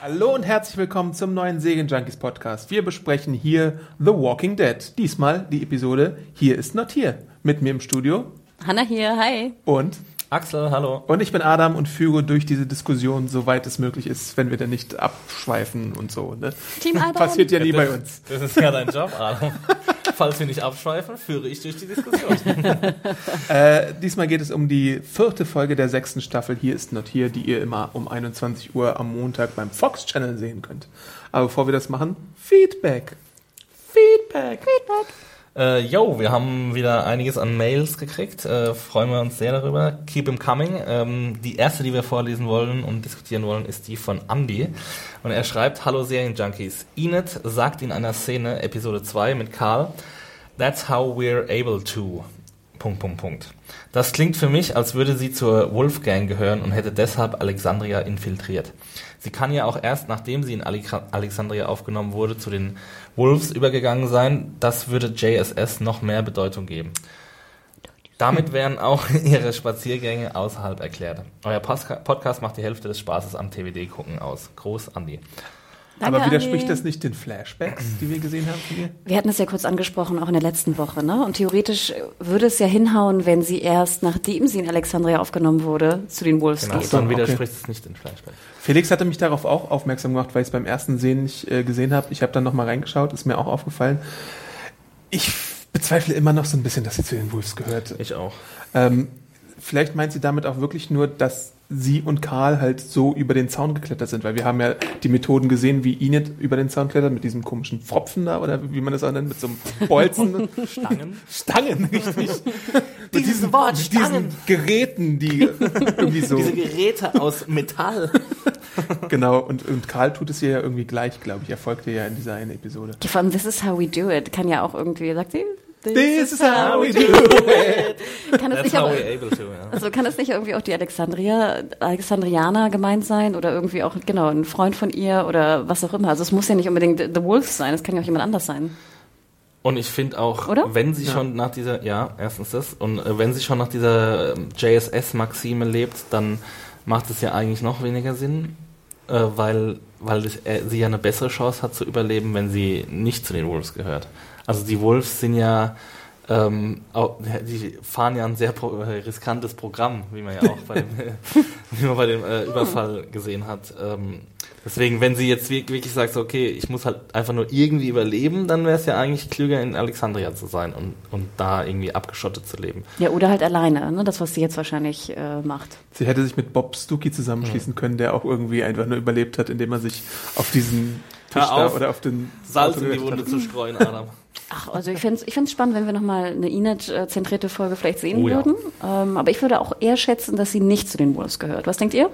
Hallo und herzlich willkommen zum neuen Segen Junkies Podcast. Wir besprechen hier The Walking Dead. Diesmal die Episode Hier ist not hier. Mit mir im Studio Hanna hier, hi. und Axel, hallo. und ich bin Adam und führe durch diese Diskussion, soweit es möglich ist, wenn wir dann nicht abschweifen und so. Ne? Team Adam. Passiert ja nie bei uns. Das ist ja dein Job, Adam. Falls wir nicht abschweifen, führe ich durch die Diskussion. Äh, diesmal geht es um die vierte Folge der sechsten Staffel Hier ist not hier, die ihr immer um 21 Uhr am Montag beim Fox Channel sehen könnt. Aber bevor wir das machen, Feedback. Feedback. Feedback. Äh, yo, wir haben wieder einiges an Mails gekriegt. Äh, freuen wir uns sehr darüber. Keep them coming. Ähm, die erste, die wir vorlesen wollen und diskutieren wollen, ist die von Andy. Und er schreibt, Hallo Serienjunkies. Enid sagt in einer Szene, Episode 2 mit Karl, That's how we're able to... Punkt, Punkt, Punkt. Das klingt für mich, als würde sie zur Wolfgang gehören und hätte deshalb Alexandria infiltriert. Sie kann ja auch erst, nachdem sie in Ale- Alexandria aufgenommen wurde, zu den Wolves übergegangen sein. Das würde JSS noch mehr Bedeutung geben. Damit wären auch ihre Spaziergänge außerhalb erklärt. Euer Podcast macht die Hälfte des Spaßes am TWD-Gucken aus. Groß, Andi. Danke, Aber widerspricht Andi. das nicht den Flashbacks, die wir gesehen haben von ihr? Wir hatten es ja kurz angesprochen, auch in der letzten Woche, ne? Und theoretisch würde es ja hinhauen, wenn sie erst, nachdem sie in Alexandria aufgenommen wurde, zu den Wolves Genau, geht. dann okay. widerspricht es nicht den Flashback. Felix hatte mich darauf auch aufmerksam gemacht, weil ich es beim ersten Sehen nicht äh, gesehen habe. Ich habe dann nochmal reingeschaut, ist mir auch aufgefallen. Ich bezweifle immer noch so ein bisschen, dass sie zu den Wolves gehört. Ich auch. Ähm, vielleicht meint sie damit auch wirklich nur, dass sie und Karl halt so über den Zaun geklettert sind, weil wir haben ja die Methoden gesehen, wie Enid über den Zaun klettert, mit diesem komischen Pfropfen da, oder wie man das auch nennt, mit so einem Bolzen. Stangen? Stangen, richtig. mit Dieses diesen, Wort, mit diesen Stangen. Geräten, die irgendwie so. Diese Geräte aus Metall. Genau, und, und Karl tut es ihr ja irgendwie gleich, glaube ich. Er folgt ihr ja in dieser einen Episode. Vor allem, this is how we do it, kann ja auch irgendwie, sagt sie? This is how we do it. Kann es That's nicht how auch, we're able to, ja. also kann es nicht irgendwie auch die Alexandria, Alexandrianer gemeint sein oder irgendwie auch, genau, ein Freund von ihr oder was auch immer. Also es muss ja nicht unbedingt The Wolves sein, es kann ja auch jemand anders sein. Und ich finde auch, Oder? wenn sie schon nach dieser, ja, erstens das, und äh, wenn sie schon nach dieser ähm, JSS-Maxime lebt, dann macht es ja eigentlich noch weniger Sinn, äh, weil, weil das, äh, sie ja eine bessere Chance hat zu überleben, wenn sie nicht zu den Wolves gehört. Also die Wolves sind ja, ähm, auch, die fahren ja ein sehr pro, äh, riskantes Programm, wie man ja auch bei dem, wie man bei dem äh, Überfall gesehen hat. Ähm, deswegen, wenn sie jetzt wir- wirklich sagt, so, okay, ich muss halt einfach nur irgendwie überleben, dann wäre es ja eigentlich klüger, in Alexandria zu sein und, und da irgendwie abgeschottet zu leben. Ja, oder halt alleine, ne? das, was sie jetzt wahrscheinlich äh, macht. Sie hätte sich mit Bob Stuckey zusammenschließen können, der auch irgendwie einfach nur überlebt hat, indem er sich auf diesen Tisch Hör da auf, oder auf den Salz Auto in die Wunde hat. zu streuen, Adam. Ach, also ich fände es ich find's spannend, wenn wir nochmal eine Enid-zentrierte Folge vielleicht sehen Oh ja. würden. Ähm, aber ich würde auch eher schätzen, dass sie nicht zu den Wolves gehört. Was denkt ihr?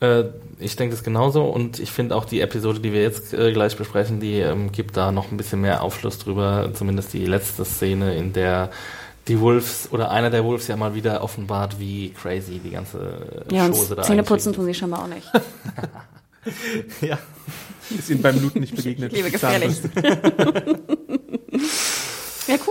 Äh, ich denke das genauso und ich finde auch die Episode, die wir jetzt äh, gleich besprechen, die ähm, gibt da noch ein bisschen mehr Aufschluss drüber. Zumindest die letzte Szene, in der die Wolves oder einer der Wolves ja mal wieder offenbart, wie crazy die ganze äh, Ja, Chose da Zähne putzen tun sie scheinbar auch nicht. ist. Ja. Ist ihm beim Looten nicht begegnet. Liebe gefährlich.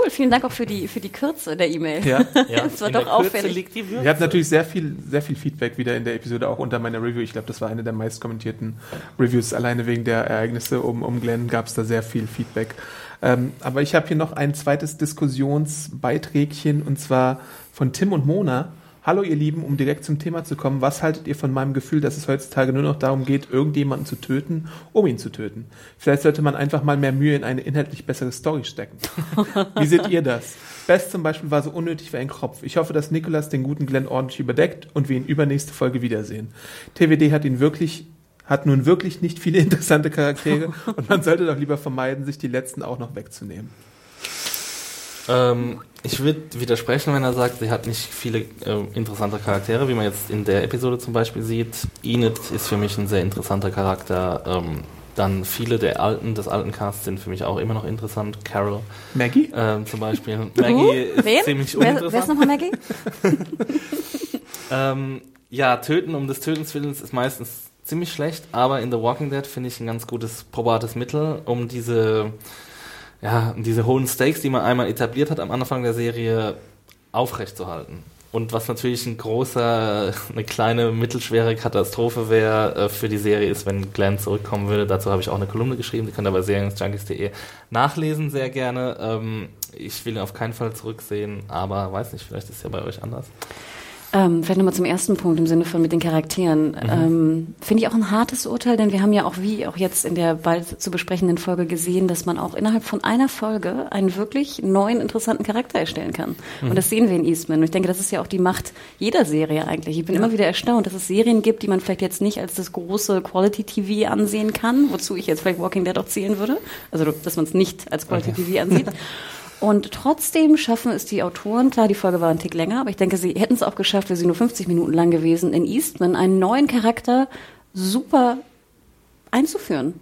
cool. Vielen Dank auch für die, für die Kürze der E-Mail. Ja. ja. Das war in doch auffällig. Wir hatten natürlich sehr viel, sehr viel Feedback wieder in der Episode, auch unter meiner Review. Ich glaube, das war eine der meist kommentierten Reviews. Alleine wegen der Ereignisse um, um Glenn gab es da sehr viel Feedback. Ähm, aber ich habe hier noch ein zweites Diskussionsbeiträgchen und zwar von Tim und Mona. Hallo ihr Lieben, um direkt zum Thema zu kommen, was haltet ihr von meinem Gefühl, dass es heutzutage nur noch darum geht, irgendjemanden zu töten, um ihn zu töten? Vielleicht sollte man einfach mal mehr Mühe in eine inhaltlich bessere Story stecken. Wie seht ihr das? Best zum Beispiel war so unnötig wie ein Kropf. Ich hoffe, dass Nicholas den guten Glenn ordentlich überdeckt und wir ihn übernächste Folge wiedersehen. TWD hat ihn wirklich hat nun wirklich nicht viele interessante Charaktere und man sollte doch lieber vermeiden, sich die letzten auch noch wegzunehmen. Ähm, ich würde widersprechen, wenn er sagt, sie hat nicht viele äh, interessante Charaktere, wie man jetzt in der Episode zum Beispiel sieht. Enid ist für mich ein sehr interessanter Charakter. Ähm, dann viele der alten, des alten Casts sind für mich auch immer noch interessant. Carol Maggie? ähm, zum Beispiel. Maggie ist Wen? ziemlich Wer, uninteressant. wer ist nochmal Maggie? Ähm, ja, Töten um des Tötens Willens ist meistens ziemlich schlecht, aber in The Walking Dead finde ich ein ganz gutes, probates Mittel, um diese, ja, diese hohen Stakes, die man einmal etabliert hat am Anfang der Serie, aufrechtzuerhalten. Und was natürlich ein großer, eine kleine, mittelschwere Katastrophe wäre äh, für die Serie ist, wenn Glenn zurückkommen würde. Dazu habe ich auch eine Kolumne geschrieben, die könnt ihr bei seriensjunkies.de nachlesen, sehr gerne. Ähm, ich will ihn auf keinen Fall zurücksehen, aber weiß nicht, vielleicht ist es ja bei euch anders. Ähm, vielleicht nochmal zum ersten Punkt im Sinne von mit den Charakteren. Ähm, Finde ich auch ein hartes Urteil, denn wir haben ja auch wie auch jetzt in der bald zu besprechenden Folge gesehen, dass man auch innerhalb von einer Folge einen wirklich neuen, interessanten Charakter erstellen kann. Und das sehen wir in Eastman. Und ich denke, das ist ja auch die Macht jeder Serie eigentlich. Ich bin immer wieder erstaunt, dass es Serien gibt, die man vielleicht jetzt nicht als das große Quality-TV ansehen kann, wozu ich jetzt vielleicht Walking Dead auch zählen würde. Also, dass man es nicht als Quality-TV ansieht. Und trotzdem schaffen es die Autoren, klar, die Folge war ein Tick länger, aber ich denke, sie hätten es auch geschafft, wäre sie nur 50 Minuten lang gewesen, in Eastman einen neuen Charakter super einzuführen.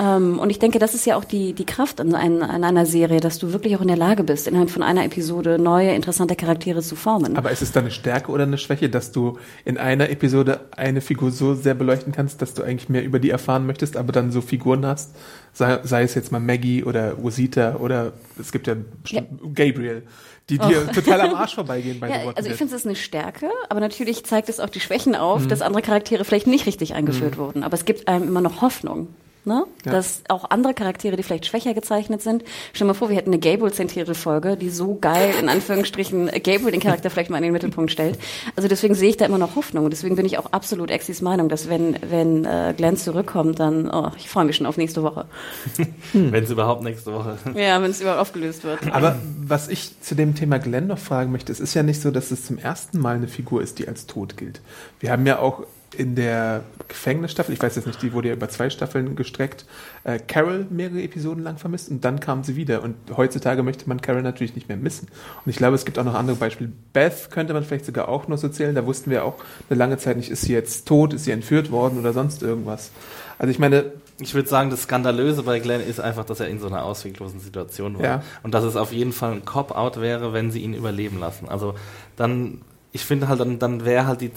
Ähm, und ich denke, das ist ja auch die, die Kraft an, ein, an einer Serie, dass du wirklich auch in der Lage bist, innerhalb von einer Episode neue, interessante Charaktere zu formen. Aber ist es dann eine Stärke oder eine Schwäche, dass du in einer Episode eine Figur so sehr beleuchten kannst, dass du eigentlich mehr über die erfahren möchtest, aber dann so Figuren hast, sei, sei es jetzt mal Maggie oder Rosita oder es gibt ja, bestimmt Gabriel, die dir total am Arsch vorbeigehen bei Ja, Walking also ich finde es ist eine Stärke, aber natürlich zeigt es auch die Schwächen auf, dass andere Charaktere vielleicht nicht richtig eingeführt wurden. Aber es gibt einem immer noch Hoffnung. Ne? Ja. Dass auch andere Charaktere, die vielleicht schwächer gezeichnet sind, stell dir mal vor, wir hätten eine Gable-zentrierte Folge, die so geil, in Anführungsstrichen, Gable den Charakter vielleicht mal in den Mittelpunkt stellt. Also deswegen sehe ich da immer noch Hoffnung. Und deswegen bin ich auch absolut Exis Meinung, dass wenn, wenn äh, Glenn zurückkommt, dann, oh, ich freue mich schon auf nächste Woche. Wenn es überhaupt nächste Woche. Ja, wenn es überhaupt aufgelöst wird. Aber was ich zu dem Thema Glenn noch fragen möchte, es ist ja nicht so, dass es zum ersten Mal eine Figur ist, die als tot gilt. Wir haben ja auch in der Gefängnisstaffel, ich weiß jetzt nicht, die wurde ja über zwei Staffeln gestreckt, äh, Carol mehrere Episoden lang vermisst und dann kam sie wieder. Und heutzutage möchte man Carol natürlich nicht mehr missen. Und ich glaube, es gibt auch noch andere Beispiele. Beth könnte man vielleicht sogar auch noch so zählen. Da wussten wir auch eine lange Zeit nicht, ist sie jetzt tot, ist sie entführt worden oder sonst irgendwas. Also ich meine, Ich würde sagen, das Skandalöse bei Glenn ist einfach, dass er in so einer ausweglosen Situation war. Ja. Und dass es auf jeden Fall ein Cop-Out wäre, wenn sie ihn überleben lassen. Also dann, ich finde halt, dann, dann wäre halt die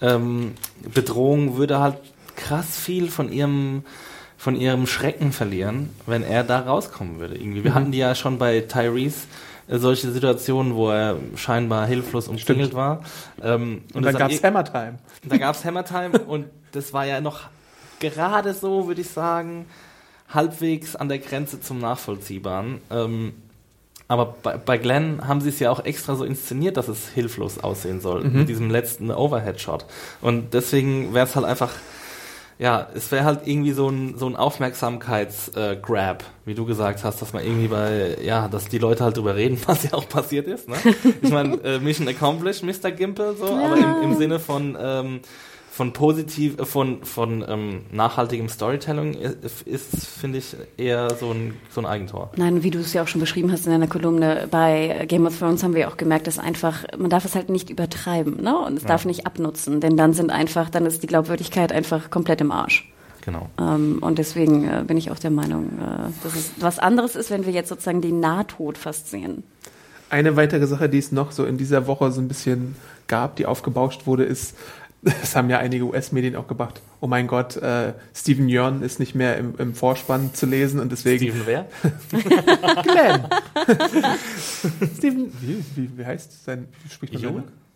Zombie-Bedrohung, würde halt krass viel von ihrem von ihrem Schrecken verlieren, wenn er da rauskommen würde. Irgendwie. Wir hatten die ja schon bei Tyrese äh, solche Situationen, wo er scheinbar hilflos umklingelt war. Ähm, und, es dann gab es eh- Hammer Time. da gab's Hammer Time und das war ja noch gerade so, würde ich sagen, halbwegs an der Grenze zum Nachvollziehbaren. Ähm, aber bei, bei Glenn haben sie es ja auch extra so inszeniert, dass es hilflos aussehen soll, mit diesem letzten Overhead-Shot. Und deswegen wäre es halt einfach, ja, es wäre halt irgendwie so ein, so ein Aufmerksamkeits-Grab, wie du gesagt hast, dass man irgendwie bei, ja, dass die Leute halt drüber reden, was ja auch passiert ist. Ne? Ich meine, äh, Mission accomplished, Mr. Gimple, so, aber im, im Sinne von, ähm, von positiv, äh, von, von ähm, nachhaltigem Storytelling ist, ist finde ich, eher so ein, so ein Eigentor. Nein, wie du es ja auch schon beschrieben hast in deiner Kolumne, bei Game of Thrones haben wir auch gemerkt, dass einfach, man darf es halt nicht übertreiben, ne? Und es darf nicht abnutzen, denn dann sind einfach, dann ist die Glaubwürdigkeit einfach komplett im Arsch. Genau. Ähm, und deswegen äh, bin ich auch der Meinung, äh, dass es was anderes ist, wenn wir jetzt sozusagen den Nahtod fast sehen. Eine weitere Sache, die es noch so in dieser Woche so ein bisschen gab, die aufgebauscht wurde, ist, das haben ja einige US-Medien auch gemacht. Oh mein Gott, äh, Steven Yeun ist nicht mehr im, im Vorspann zu lesen und deswegen Steven wer? Glenn. Steven, wie, wie, wie heißt sein? Wie spricht man Yeun? seinen-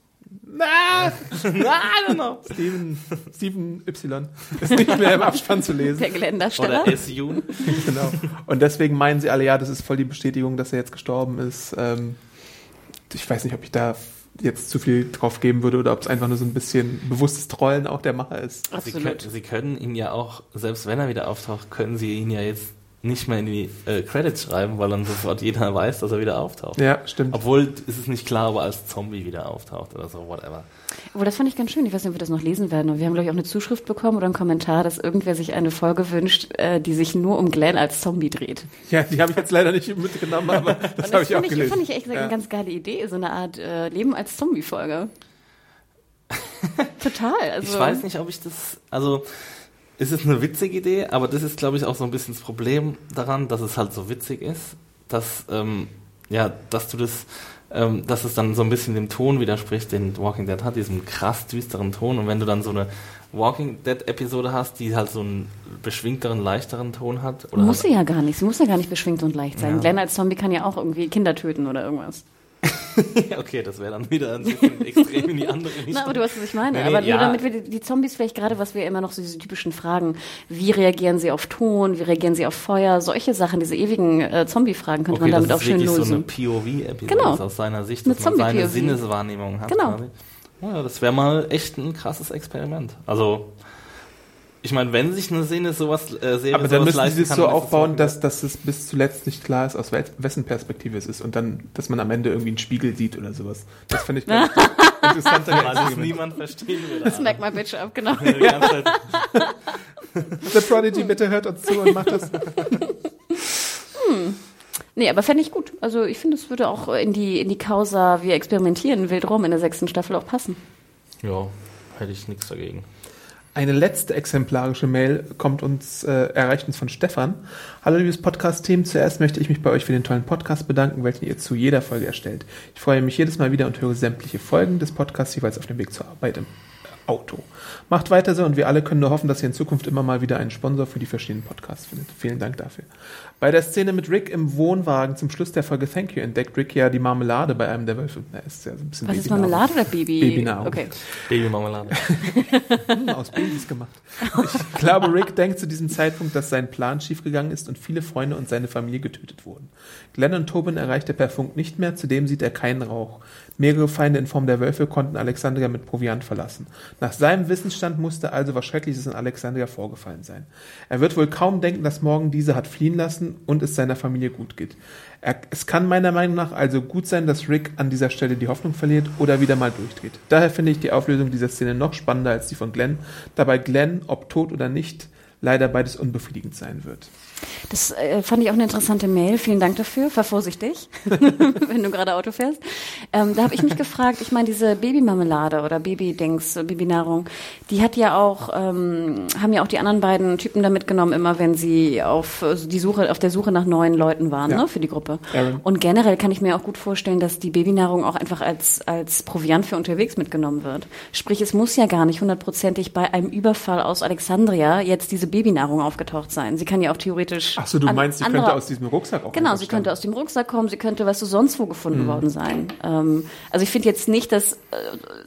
Na, I don't know. Steven, Steven Y ist nicht mehr im Abspann zu lesen. Der Geländersteller. Oder SU. genau. Und deswegen meinen sie alle, ja, das ist voll die Bestätigung, dass er jetzt gestorben ist. Ähm, ich weiß nicht, ob ich da jetzt zu viel drauf geben würde oder ob es einfach nur so ein bisschen bewusstes Trollen auch der Macher ist. Sie können, sie können ihn ja auch, selbst wenn er wieder auftaucht, können sie ihn ja jetzt nicht mehr in die äh, Credits schreiben, weil dann sofort jeder weiß, dass er wieder auftaucht. Ja, stimmt. Obwohl ist es nicht klar, ob er als Zombie wieder auftaucht oder so, whatever. Aber das fand ich ganz schön. Ich weiß nicht, ob wir das noch lesen werden. Und wir haben, glaube ich, auch eine Zuschrift bekommen oder einen Kommentar, dass irgendwer sich eine Folge wünscht, äh, die sich nur um Glenn als Zombie dreht. Ja, die habe ich jetzt leider nicht mitgenommen, aber das habe ich auch ich, gelesen. fand ich echt ja. eine ganz geile Idee, so eine Art äh, Leben als Zombie-Folge. Total. Also, Ich weiß nicht, ob ich das, also es ist eine witzige Idee, aber das ist, glaube ich, auch so ein bisschen das Problem daran, dass es halt so witzig ist, dass, ähm, ja, dass du das, ähm, dass es dann so ein bisschen dem Ton widerspricht, den Walking Dead hat, diesem krass düsteren Ton. Und wenn du dann so eine Walking Dead Episode hast, die halt so einen beschwingteren, leichteren Ton hat, oder Muss halt, sie ja gar nicht. Sie muss ja gar nicht beschwingt und leicht sein. Ja. Glenn als Zombie kann ja auch irgendwie Kinder töten oder irgendwas. okay, das wäre dann wieder ein bisschen extrem in die andere Richtung. Na, aber du weißt, was ich meine. Nee, aber nur ja. damit wir die, die Zombies vielleicht gerade, was wir immer noch so diese typischen Fragen, wie reagieren sie auf Ton, wie reagieren sie auf Feuer, solche Sachen, diese ewigen äh, Zombie-Fragen könnte Okay, man damit das auch ist schön lösen. so eine POV-Episode Genau. ist aus seiner Sicht, Eine dass man seine. Sinneswahrnehmung hat. Genau. Ja, das wäre mal echt ein krasses Experiment. Also, ich meine, wenn sich eine Szene sowas, äh, Serie Aber dann müssen sie es so aufbauen, Walking dass, dass es bis zuletzt nicht klar ist, aus wel- wessen Perspektive es ist und dann, dass man am Ende irgendwie einen Spiegel sieht oder sowas. Das finde ich ganz. Weil das niemand verstehen will. Das merkt man Bitch ab, genau. The Prodigy, bitte hört uns zu und macht das. Nee, aber fände ich gut. Also ich finde, es würde auch in die, in die Causa, wir experimentieren wild rum in der sechsten Staffel auch passen. ja, hätte ich nichts dagegen. Eine letzte exemplarische Mail kommt uns, äh, erreicht uns von Stefan. Hallo liebes Podcast-Team, zuerst möchte ich mich bei euch für den tollen Podcast bedanken, welchen ihr zu jeder Folge erstellt. Ich freue mich jedes Mal wieder und höre sämtliche Folgen des Podcasts jeweils auf dem Weg zur Arbeit im Auto. Macht weiter so und wir alle können nur hoffen, dass ihr in Zukunft immer mal wieder einen Sponsor für die verschiedenen Podcasts findet. Vielen Dank dafür. Bei der Szene mit Rick im Wohnwagen zum Schluss der Folge Thank You entdeckt Rick ja die Marmelade bei einem der Wölfe. Na, ist ja so ein bisschen Was ist. Marmelade oder Baby? Babynahrung. Okay. Babymarmelade. Hm, aus Babys gemacht. Ich glaube, Rick denkt zu diesem Zeitpunkt, dass sein Plan schiefgegangen ist und viele Freunde und seine Familie getötet wurden. Glenn und Tobin erreicht er per Funk nicht mehr, zudem sieht er keinen Rauch. Mehrere Feinde in Form der Wölfe konnten Alexandria mit Proviant verlassen. Nach seinem Wissensstand musste also was Schreckliches in Alexandria vorgefallen sein. Er wird wohl kaum denken, dass morgen diese hat fliehen lassen und es seiner Familie gut geht. Er, es kann meiner Meinung nach also gut sein, dass Rick an dieser Stelle die Hoffnung verliert oder wieder mal durchdreht. Daher finde ich die Auflösung dieser Szene noch spannender als die von Glenn, dabei Glenn, ob tot oder nicht, leider beides unbefriedigend sein wird. Das äh, fand ich auch eine interessante Mail. Vielen Dank dafür. Fahr vorsichtig, wenn du gerade Auto fährst. Ähm, da habe ich mich gefragt, ich meine, diese Babymarmelade oder Babydings, Babynahrung, die hat ja auch, ähm, haben ja auch die anderen beiden Typen da mitgenommen, immer wenn sie auf äh, die Suche, auf der Suche nach neuen Leuten waren, Ja. ne, für die Gruppe. Aaron. Und generell kann ich mir auch gut vorstellen, dass die Babynahrung auch einfach als, als Proviant für unterwegs mitgenommen wird. Sprich, es muss ja gar nicht hundertprozentig bei einem Überfall aus Alexandria jetzt diese Babynahrung aufgetaucht sein. Sie kann ja auch theoretisch. Ach so, du meinst, sie andere- könnte aus diesem Rucksack auch Genau, sie könnte stammen. aus dem Rucksack kommen, sie könnte, weißt du, sonst wo gefunden Mhm. worden sein. Ähm, also ich finde jetzt nicht, dass, äh,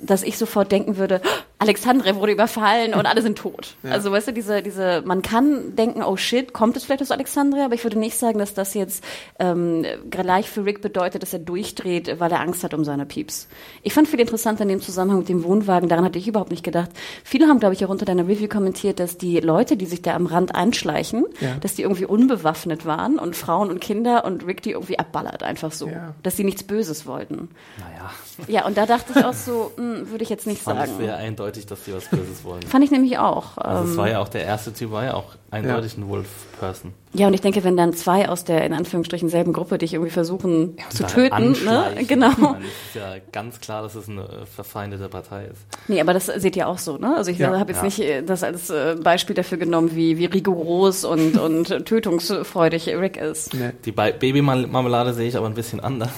dass ich sofort denken würde, Alexandre wurde überfallen und alle sind tot. Also weißt du, diese, diese, man kann denken, oh shit, kommt es vielleicht aus Alexandria, aber ich würde nicht sagen, dass das jetzt ähm, gleich für Rick bedeutet, dass er durchdreht, weil er Angst hat um seine Pieps. Ich fand viel interessanter in dem Zusammenhang mit dem Wohnwagen, daran hatte ich überhaupt nicht gedacht. Viele haben, glaube ich, auch unter deiner Review kommentiert, dass die Leute, die sich da am Rand einschleichen, Ja. dass die irgendwie unbewaffnet waren und Frauen und Kinder und Rick die irgendwie abballert, einfach so. Ja. Dass sie nichts Böses wollten. Naja, Ja, und da dachte ich auch so, hm, würde ich jetzt nicht fand sagen. es sehr eindeutig, dass die was Böses wollen. Fand ich nämlich auch. Also es Ähm, war ja auch der erste Typ, war ja auch eindeutig ein Wolf-Person. ja, und ich denke, wenn dann zwei aus der in Anführungsstrichen selben Gruppe dich irgendwie versuchen zu Da töten, ne? Genau. Ich meine, Es ist ja ganz klar, dass es eine äh, verfeindete Partei ist. Nee, aber das seht ihr auch so, ne? Also ich Ja. habe jetzt Ja. nicht äh, das als äh, Beispiel dafür genommen, wie, wie rigoros und, und tötungsfreudig Rick ist. Nee. Die Ba- Babymarmelade sehe ich aber ein bisschen anders.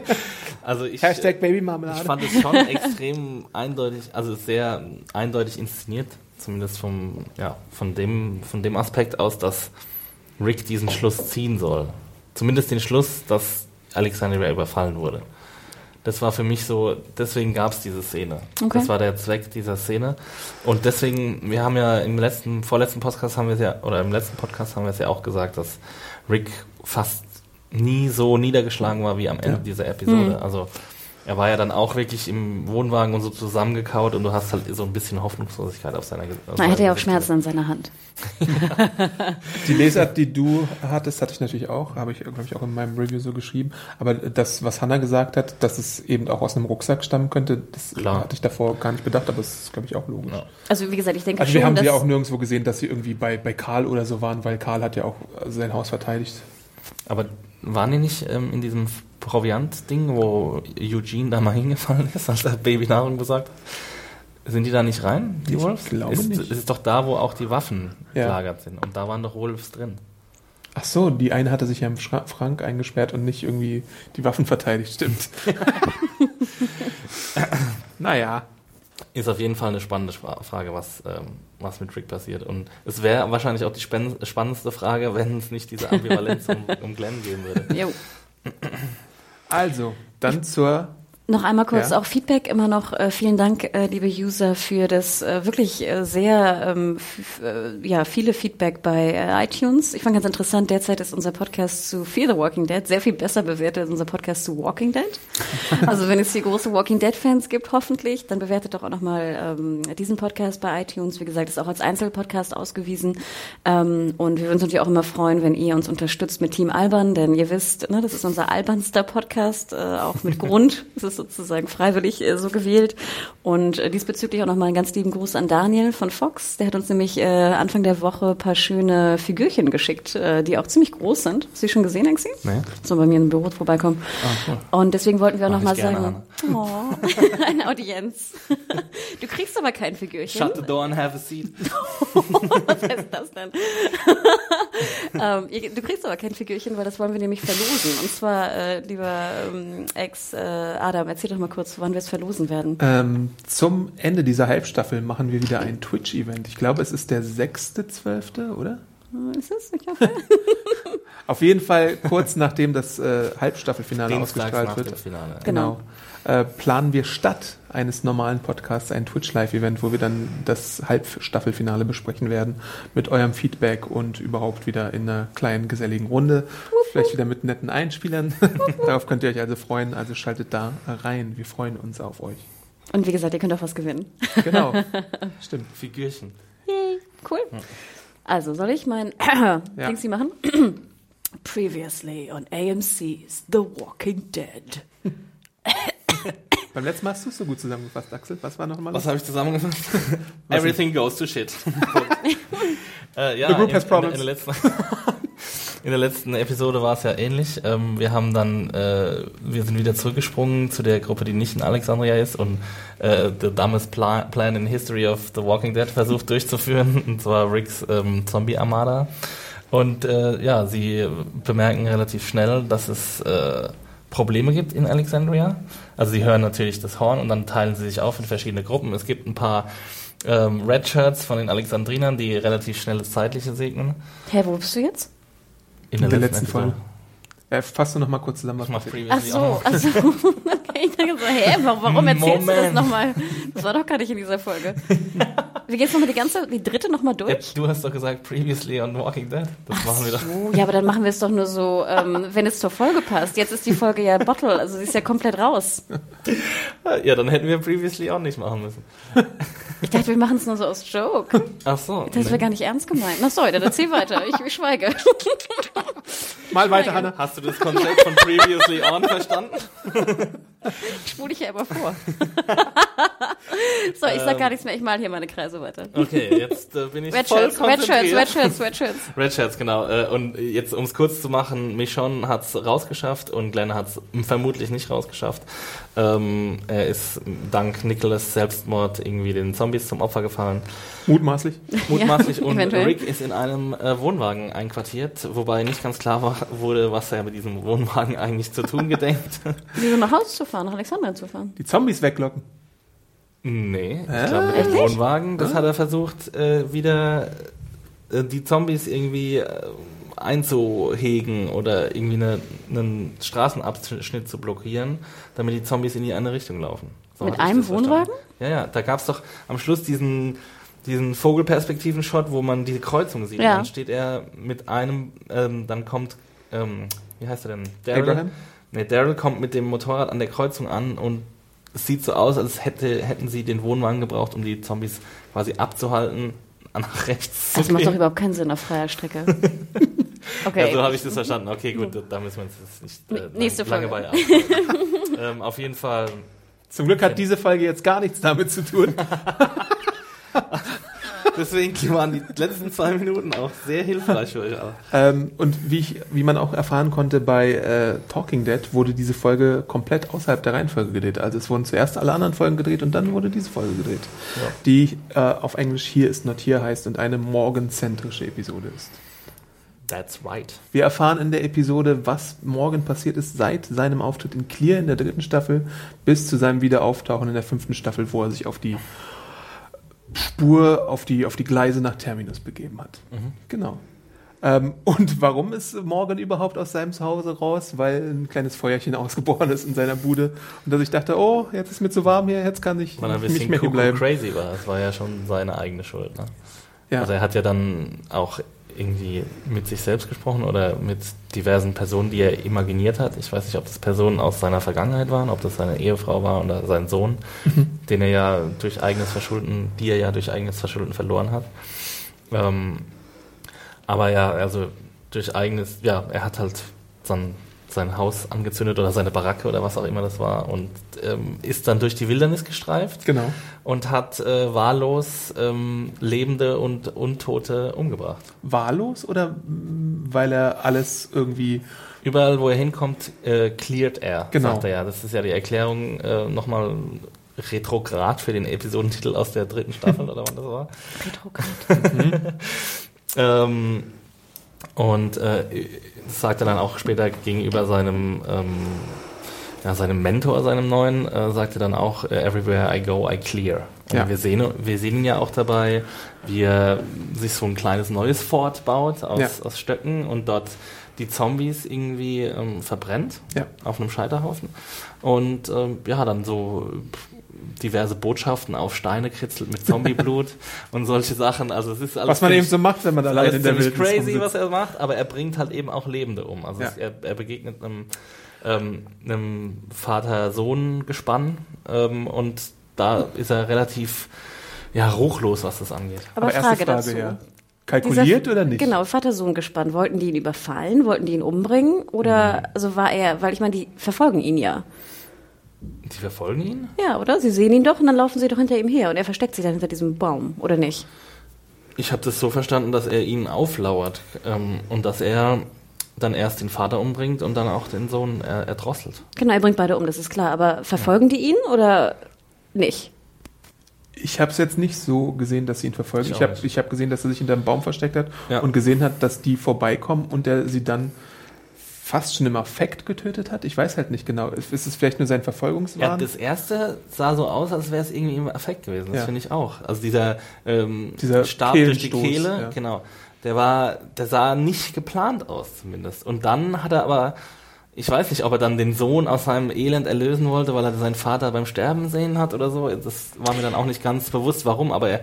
also ich, Hashtag ich Babymarmelade. fand es schon extrem eindeutig, also sehr eindeutig inszeniert, zumindest vom, ja, von dem, von dem Aspekt aus, dass Rick diesen Schluss ziehen soll. Zumindest den Schluss, dass Alexandria überfallen wurde. Das war für mich so, deswegen gab es diese Szene. Okay. Das war der Zweck dieser Szene. Und deswegen, wir haben ja im letzten, vorletzten Podcast haben wir es ja, oder im letzten Podcast haben wir es ja auch gesagt, dass Rick fast nie so niedergeschlagen war wie am Ende Ja. dieser Episode. Also Er war ja dann auch wirklich im Wohnwagen und so zusammengekaut und du hast halt so ein bisschen Hoffnungslosigkeit auf seiner Gesicht. Er hätte ja auch Schmerzen an seiner Hand. Die Lesart, die du hattest, hatte ich natürlich auch, habe ich, glaube ich, auch in meinem Review so geschrieben. Aber das, was Hannah gesagt hat, dass es eben auch aus einem Rucksack stammen könnte, das Klar. hatte ich davor gar nicht bedacht, aber das ist, glaube ich, auch logisch. Ja. Also wie gesagt, ich denke Also schon, wir haben sie auch nirgendwo gesehen, dass sie irgendwie bei, bei Karl oder so waren, weil Karl hat ja auch sein Haus verteidigt. Aber waren die nicht ähm, in diesem Proviant-Ding, wo Eugene da mal hingefallen ist, als er Babynahrung besorgt hat? Sind die da nicht rein, die Ich Wolves? glaube ist, nicht. ist doch da, wo auch die Waffen Ja. gelagert sind. Und da waren doch Wolves drin. Ach so, die eine hatte sich ja im Schra Schrank eingesperrt und nicht irgendwie die Waffen verteidigt, stimmt. naja, Ist auf jeden Fall eine spannende Frage, was, ähm, was mit Rick passiert. Und es wäre wahrscheinlich auch die spann spannendste Frage, wenn es nicht diese Ambivalenz um, um Glenn geben würde. Jo. Also, dann zur Noch einmal kurz Ja. auch Feedback immer noch. Äh, vielen Dank, äh, liebe User, für das äh, wirklich äh, sehr ähm, äh, ja viele Feedback bei äh, iTunes. Ich fand ganz interessant. Derzeit ist unser Podcast zu Fear the Walking Dead sehr viel besser bewertet als unser Podcast zu Walking Dead. Also wenn es hier große Walking Dead Fans gibt, hoffentlich, dann bewertet doch auch noch mal ähm, diesen Podcast bei iTunes. Wie gesagt, ist auch als Einzelpodcast ausgewiesen. Ähm, und wir würden uns natürlich auch immer freuen, wenn ihr uns unterstützt mit Team Alban, denn ihr wisst, ne, das ist unser albernster Podcast, auch mit Grund. Es ist sozusagen freiwillig äh, so gewählt. Und äh, diesbezüglich auch nochmal einen ganz lieben Gruß an Daniel von Fox. Der hat uns nämlich äh, Anfang der Woche ein paar schöne Figürchen geschickt, äh, die auch ziemlich groß sind. Hast du die schon gesehen, Axi? Nee. So bei mir im Büro vorbeikommen. Und deswegen wollten wir auch nochmal sagen, oh, eine Audienz. Du kriegst aber kein Figürchen. Shut the door and have a seat. Was heißt das denn? ähm, du kriegst aber kein Figürchen, weil das wollen wir nämlich verlosen. Und zwar, äh, lieber ähm, Ex Adam, erzähl doch mal kurz, wann wir es verlosen werden. Ähm, zum Ende dieser Halbstaffel machen wir wieder ein Twitch-Event. Ich glaube, es ist der 6.12., oder? Äh, Ist es? Ich hoffe. Auf jeden Fall kurz nachdem das äh, Halbstaffelfinale Dienstags ausgestrahlt nach wird. dem Finale. Genau. Äh, planen wir statt eines normalen Podcasts ein Twitch-Live-Event, wo wir dann das Halbstaffelfinale besprechen werden mit eurem Feedback und überhaupt wieder in einer kleinen, geselligen Runde. Vielleicht wieder mit netten Einspielern. Darauf könnt ihr euch also freuen. Also schaltet da rein. Wir freuen uns auf euch. Und wie gesagt, ihr könnt auch was gewinnen. Genau. Stimmt. Figürchen. Yay, cool. Also, soll ich mein Dingsi machen? Previously on AMC's The Walking Dead. Beim letzten Mal hast du es so gut zusammengefasst, Axel. Was war nochmal? Was habe ich zusammengefasst? Everything goes to shit. äh, ja, The group in, has in, problems. in, der letzten, in der letzten Episode war es ja ähnlich. Ähm, wir haben dann, äh, wir sind wieder zurückgesprungen zu der Gruppe, die nicht in Alexandria ist und äh, the dumbest pla plan in history of The Walking Dead versucht durchzuführen, und zwar Ricks ähm, Zombie Armada. Und äh, ja, sie bemerken relativ schnell, dass es äh, Probleme gibt in Alexandria. Also sie hören natürlich das Horn und dann teilen sie sich auf in verschiedene Gruppen. Es gibt ein paar ähm, Red Shirts von den Alexandrinern, die relativ schnell das Zeitliche segnen. Hä, wo bist du jetzt? In der letzten Episode. Folge. Äh, fass du noch mal kurz zusammen, was Ich mach. Ach previously so, auch noch. ach so. Okay, ich dachte so, hä, warum, erzählst du das Moment. nochmal? Das war doch gar nicht in dieser Folge. Wir gehen jetzt nochmal die ganze, die dritte nochmal Ja, durch. du hast doch gesagt previously on Walking Dead. Das machen wir doch. Oh, ja, aber dann machen wir es doch nur so, ähm, wenn es zur Folge passt. Jetzt ist die Folge ja Bottle, also sie ist ja komplett raus. Ja, dann hätten wir previously on nicht machen müssen. Ich dachte, wir machen es nur so aus Joke. Ach so. Das nee. wäre gar nicht ernst gemeint. Na sorry, dann erzähl weiter. Ich, ich schweige. Mal weiter, Hanna. Hast du das Konzept von previously on verstanden? Ich spule dich ja immer vor. so, ich sag gar nichts mehr. Ich mal hier meine Kreise weiter. Okay, jetzt äh, bin ich Red voll Shirts, Red Shirts, konzentriert. Red Shirts, Red Shirts. Red Shirts, genau. Äh, Und jetzt, um es kurz zu machen, Michonne hat es rausgeschafft und Glenn hat es vermutlich nicht rausgeschafft. Ähm, er ist dank Nicholas Selbstmord irgendwie den Zombies zum Opfer gefallen. Mutmaßlich. Mutmaßlich. Ja, und eventuell. Rick ist in einem äh, Wohnwagen einquartiert, wobei nicht ganz klar war, wurde, was er mit diesem Wohnwagen eigentlich zu tun gedenkt. Wieso nach Haus zu fahren, nach Alexandria zu fahren? Die Zombies weglocken. nee, ich glaube mit dem Wohnwagen, das hat er versucht, äh, wieder äh, die Zombies irgendwie äh, einzuhegen oder irgendwie eine, einen Straßenabschnitt zu blockieren, damit die Zombies in die eine Richtung laufen. So Mit einem verstanden. Wohnwagen? Ja, ja, da gab's doch am Schluss diesen, diesen Vogelperspektiven-Shot, wo man diese Kreuzung sieht. Ja. Dann steht er mit einem, ähm, dann kommt, ähm, wie heißt er denn? Daryl Abraham? Ne, Daryl kommt mit dem Motorrad an der Kreuzung an und es sieht so aus, als hätte, hätten sie den Wohnwagen gebraucht, um die Zombies quasi abzuhalten, nach rechts Das macht doch überhaupt keinen Sinn auf freier Strecke. Okay. Ja, so habe ich das verstanden. Okay, gut, da müssen wir uns jetzt nicht äh, Nächste lange Folge. ähm, Auf jeden Fall, Zum Glück hat diese Folge jetzt gar nichts damit zu tun. deswegen waren die letzten zwei Minuten auch sehr hilfreich für euch alle. Ähm, und wie, ich, wie man auch erfahren konnte bei äh, Talking Dead, wurde diese Folge komplett außerhalb der Reihenfolge gedreht. Also es wurden zuerst alle anderen Folgen gedreht und dann wurde diese Folge gedreht. Die äh, auf Englisch hier ist not hier heißt und eine morgenzentrische Episode ist. That's right. Wir erfahren in der Episode, was morgen passiert ist seit seinem Auftritt in Clear in der dritten Staffel bis zu seinem Wiederauftauchen in der fünften Staffel, wo er sich auf die Spur, auf die, auf die Gleise nach Terminus begeben hat. Genau. Ähm, und warum ist Morgan überhaupt aus seinem Zuhause raus? Weil ein kleines Feuerchen ausgeboren ist in seiner Bude. Und dass ich dachte, oh, jetzt ist mir zu warm hier, jetzt kann ich er ein nicht mehr hier bleiben. crazy war. Das war ja schon seine eigene Schuld. Ne? Ja. Also er hat ja dann auch irgendwie mit sich selbst gesprochen oder mit diversen Personen, die er imaginiert hat. Ich weiß nicht, ob das Personen aus seiner Vergangenheit waren, ob das seine Ehefrau war oder sein Sohn, den er ja durch eigenes Verschulden, die er ja durch eigenes Verschulden verloren hat. Ähm, aber ja, also durch eigenes, ja, er hat halt sein, sein Haus angezündet oder seine Baracke oder was auch immer das war und ähm, ist dann durch die Wildernis gestreift Genau. und hat äh, wahllos ähm, Lebende und Untote umgebracht. Wahllos oder weil er alles irgendwie Überall, wo er hinkommt, äh, cleared er, Genau. sagt er ja. Das ist ja die Erklärung äh, nochmal retrograd für den Episodentitel aus der dritten Staffel oder wann das war. Retrograd. Ähm, und äh, sagt er dann auch später gegenüber seinem, ähm, ja, seinem Mentor, seinem neuen, äh, sagt er dann auch, äh, everywhere I go, I clear. Und Ja. wir, sehen, wir sehen ihn ja auch dabei, wie er sich so ein kleines neues Fort baut aus, Ja. aus Stöcken und dort die Zombies irgendwie ähm, verbrennt Ja. auf einem Scheiterhaufen. Und ähm, ja, dann so diverse Botschaften auf Steine kritzelt mit Zombieblut und solche Sachen. Also es ist alles Was man ziemlich- eben so macht, wenn man ist alles in der ziemlich Wildnis crazy, rumsitzt. was er macht, aber er bringt halt eben auch Lebende um. Also Ja. es, er, er begegnet einem, ähm, einem Vater-Sohn-Gespann ähm, und da ist er relativ ja, ruchlos, was das angeht. Aber, erste Frage, Frage, dazu. ja. Kalkuliert Dieser- oder nicht? Genau, Vater-Sohn gespannt. Wollten die ihn überfallen? Wollten die ihn umbringen? Oder Mhm. also war er, weil ich meine, die verfolgen ihn ja. Die verfolgen ihn? Ja, oder? Sie sehen ihn doch und dann laufen sie doch hinter ihm her und er versteckt sich dann hinter diesem Baum, oder nicht? Ich habe das so verstanden, dass er ihn auflauert ähm, und dass er dann erst den Vater umbringt und dann auch den Sohn äh, erdrosselt. Genau, er bringt beide um, das ist klar. Aber verfolgen die ihn oder nicht? Ich habe es jetzt nicht so gesehen, dass sie ihn verfolgen. Ich Ich, habe hab gesehen, dass er sich hinter einem Baum versteckt hat Ja. und gesehen hat, dass die vorbeikommen und er sie dann fast schon im Affekt getötet hat. Ich weiß halt nicht genau. Ist ist es vielleicht nur sein Ja, Verfolgungswahn? das erste sah so aus, als wäre es irgendwie im Affekt gewesen. Das Ja. finde ich auch. Also dieser, ähm, Dieser Stab durch die Kehle, ja. genau. Der war, der sah nicht geplant aus zumindest. Und dann hat er aber, ich weiß nicht, ob er dann den Sohn aus seinem Elend erlösen wollte, weil er seinen Vater beim Sterben sehen hat oder so. Das war mir dann auch nicht ganz bewusst, warum. Aber er,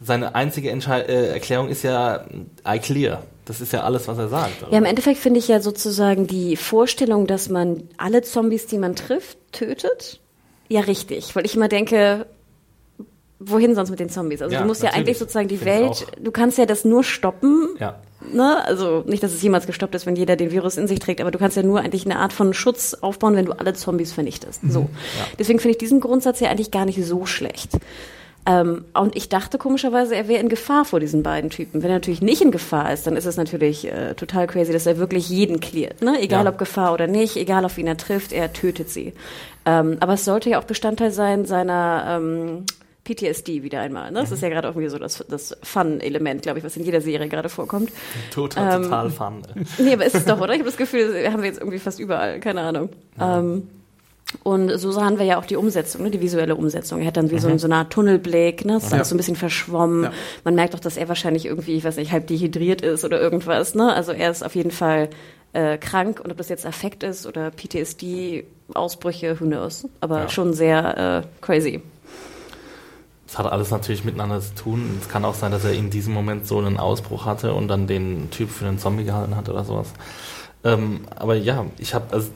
seine einzige Entschei äh, Erklärung ist ja I clear. Das ist ja alles, was er sagt. Ja, im Endeffekt finde ich ja sozusagen die Vorstellung, dass man alle Zombies, die man trifft, tötet, ja richtig. Weil ich immer denke, wohin sonst mit den Zombies? Also Ja, du musst ja natürlich. eigentlich sozusagen die Finde ich Welt, du kannst ja das nur stoppen, ja. ne? Also nicht, dass es jemals gestoppt ist, wenn jeder den Virus in sich trägt, aber du kannst ja nur eigentlich eine Art von Schutz aufbauen, wenn du alle Zombies vernichtest. So. Deswegen finde ich diesen Grundsatz ja eigentlich gar nicht so schlecht. Ähm, und ich dachte komischerweise, er wäre in Gefahr vor diesen beiden Typen. Wenn er natürlich nicht in Gefahr ist, dann ist es natürlich äh, total crazy, dass er wirklich jeden cleart. Ne? Egal Ja. ob Gefahr oder nicht, egal auf wen er trifft, er tötet sie. Ähm, aber es sollte ja auch Bestandteil sein seiner ähm, PTSD wieder einmal. Ne? Das ist ja gerade irgendwie so das, das Fun-Element, glaube ich, was in jeder Serie gerade vorkommt. Total, Ähm, total fun. Nee, aber ist es doch, oder? Ich habe das Gefühl, das haben wir jetzt irgendwie fast überall, keine Ahnung. Ähm, und so sahen wir ja auch die Umsetzung, ne, die visuelle Umsetzung. Er hat dann wie so, ein, so eine Art Tunnelblick, ne? Das ist Ja. alles so ein bisschen verschwommen. Ja. Man merkt doch, dass er wahrscheinlich irgendwie, ich weiß nicht, halb dehydriert ist oder irgendwas, ne? Also er ist auf jeden Fall äh, krank und ob das jetzt Affekt ist oder PTSD, Ausbrüche, who knows. Aber Ja. schon sehr äh, crazy. Es hat alles natürlich miteinander zu tun. Es kann auch sein, dass er in diesem Moment so einen Ausbruch hatte und dann den Typ für einen Zombie gehalten hat oder sowas. Ähm, aber ja, ich habe, also,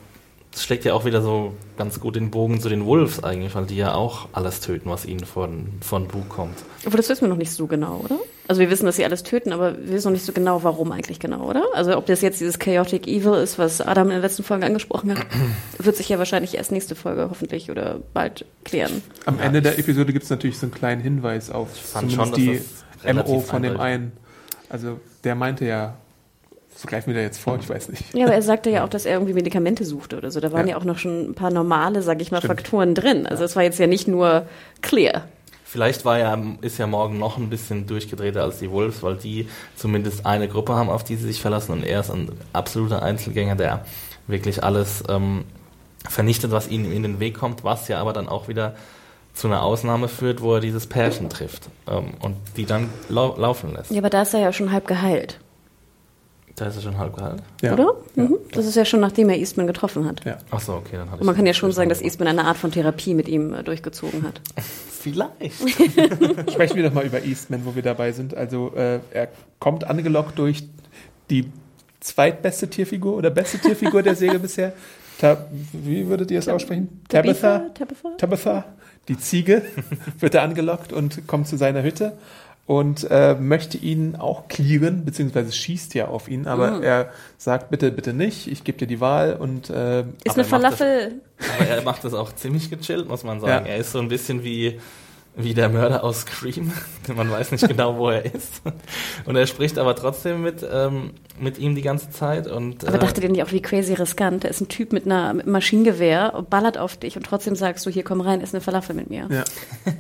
schlägt ja auch wieder so ganz gut den Bogen zu den Wolves eigentlich, weil die ja auch alles töten, was ihnen von, von Bug kommt. Aber das wissen wir noch nicht so genau, oder? Also wir wissen, dass sie alles töten, aber wir wissen noch nicht so genau, warum eigentlich genau, oder? Also ob das jetzt dieses Chaotic Evil ist, was Adam in der letzten Folge angesprochen hat, wird sich ja wahrscheinlich erst nächste Folge hoffentlich oder bald klären. Am Ende der Episode gibt es natürlich so einen kleinen Hinweis auf fand zumindest schon, die das MO von dem einen. Also der meinte ja, greifen wir da jetzt vor, ich weiß nicht. Ja, aber er sagte ja auch, dass er irgendwie Medikamente suchte oder so. Da waren ja, Ja. auch noch schon ein paar normale, sag ich mal, Stimmt. Faktoren drin. Also es war jetzt ja nicht nur clear. Vielleicht war ja, ist ja morgen noch ein bisschen durchgedrehter als die Wolves, weil die zumindest eine Gruppe haben, auf die sie sich verlassen und er ist ein absoluter Einzelgänger, der wirklich alles ähm, vernichtet, was ihnen in den Weg kommt, was ja aber dann auch wieder zu einer Ausnahme führt, wo er dieses Pärchen trifft ähm, und die dann lau laufen lässt. Ja, aber da ist er ja schon halb geheilt, Da ist er schon halb geheilt. Ja. oder? Mhm. Das ist ja schon nachdem er Eastman getroffen hat. Ja. Achso, okay, dann hatte Und man kann ja schon sagen, dass Eastman eine Art von Therapie mit ihm äh, durchgezogen hat. Vielleicht. Sprechen wir doch mal über Eastman, wo wir dabei sind. Also äh, er kommt angelockt durch die zweitbeste Tierfigur oder beste Tierfigur der Serie bisher. Ta wie würdet ihr es aussprechen? Tabitha? Tabitha? Tabitha, die Ziege, wird er angelockt und kommt zu seiner Hütte und äh, möchte ihn auch clearen, beziehungsweise schießt ja auf ihn, aber er sagt, bitte, bitte nicht, ich gebe dir die Wahl und äh, Ist eine er das- Falafel. Aber er macht das auch ziemlich gechillt, muss man sagen. Ja. Er ist so ein bisschen wie, wie der Mörder aus Scream. Man weiß nicht genau, wo er ist. Und er spricht aber trotzdem mit, ähm, mit ihm die ganze Zeit. Und, Aber äh, dachtet ihr nicht auch, wie crazy riskant? Da ist ein Typ mit, einer, mit Maschinengewehr, ballert auf dich und trotzdem sagst du, hier komm rein, iss eine Falafel mit mir. ja.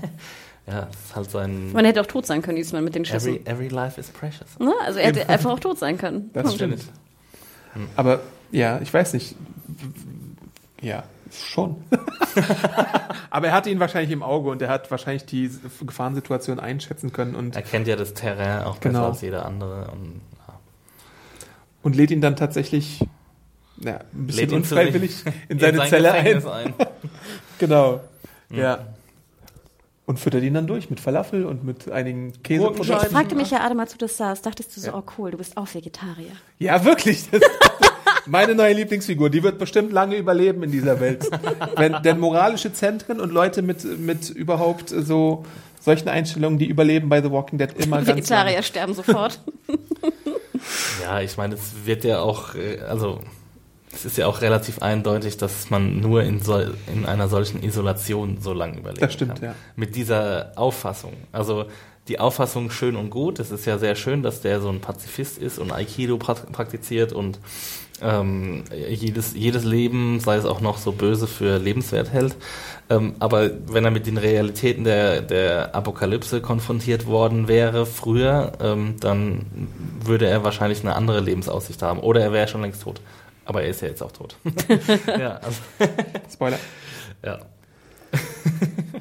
ja, ist halt sein. Man hätte auch tot sein können, diesmal mit den Schüssen. Every, every life is precious. Ne? Also er hätte einfach auch tot sein können. Das Punkt. stimmt. Aber ja, ich weiß nicht. Ja, schon. Aber er hatte ihn wahrscheinlich im Auge und er hat wahrscheinlich die Gefahrensituation einschätzen können und, Er kennt ja das Terrain auch besser Genau. als jeder andere. Und, ja. und lädt ihn dann tatsächlich ja, ein bisschen Lädt ihn zu unfreiwillig in seine sein Zelle ein. Gefängnis ein. Genau. Ja. Und füttert ihn dann durch mit Falafel und mit einigen Ich Käseprodukten. fragte mich ja, Adam, als du das sahst, dachtest du so, oh cool, du bist auch Vegetarier. Ja, wirklich. Das meine neue Lieblingsfigur, die wird bestimmt lange überleben in dieser Welt. Wenn, denn moralische Zentren und Leute mit, mit überhaupt so solchen Einstellungen, die überleben bei The Walking Dead immer ganz Vegetarier sterben sofort. Ja, ich meine, es wird ja auch, äh, also es ist ja auch relativ eindeutig, dass man nur in, sol in einer solchen Isolation so lange überleben Das stimmt, kann. ja. Mit dieser Auffassung. Also die Auffassung schön und gut. Es ist ja sehr schön, dass der so ein Pazifist ist und Aikido pra praktiziert und ähm, jedes, jedes Leben, sei es auch noch so böse, für lebenswert hält. Ähm, aber wenn er mit den Realitäten der, der Apokalypse konfrontiert worden wäre früher, ähm, dann würde er wahrscheinlich eine andere Lebensaussicht haben. Oder er wäre schon längst tot. Aber er ist ja jetzt auch tot. ja, also, Spoiler. ja.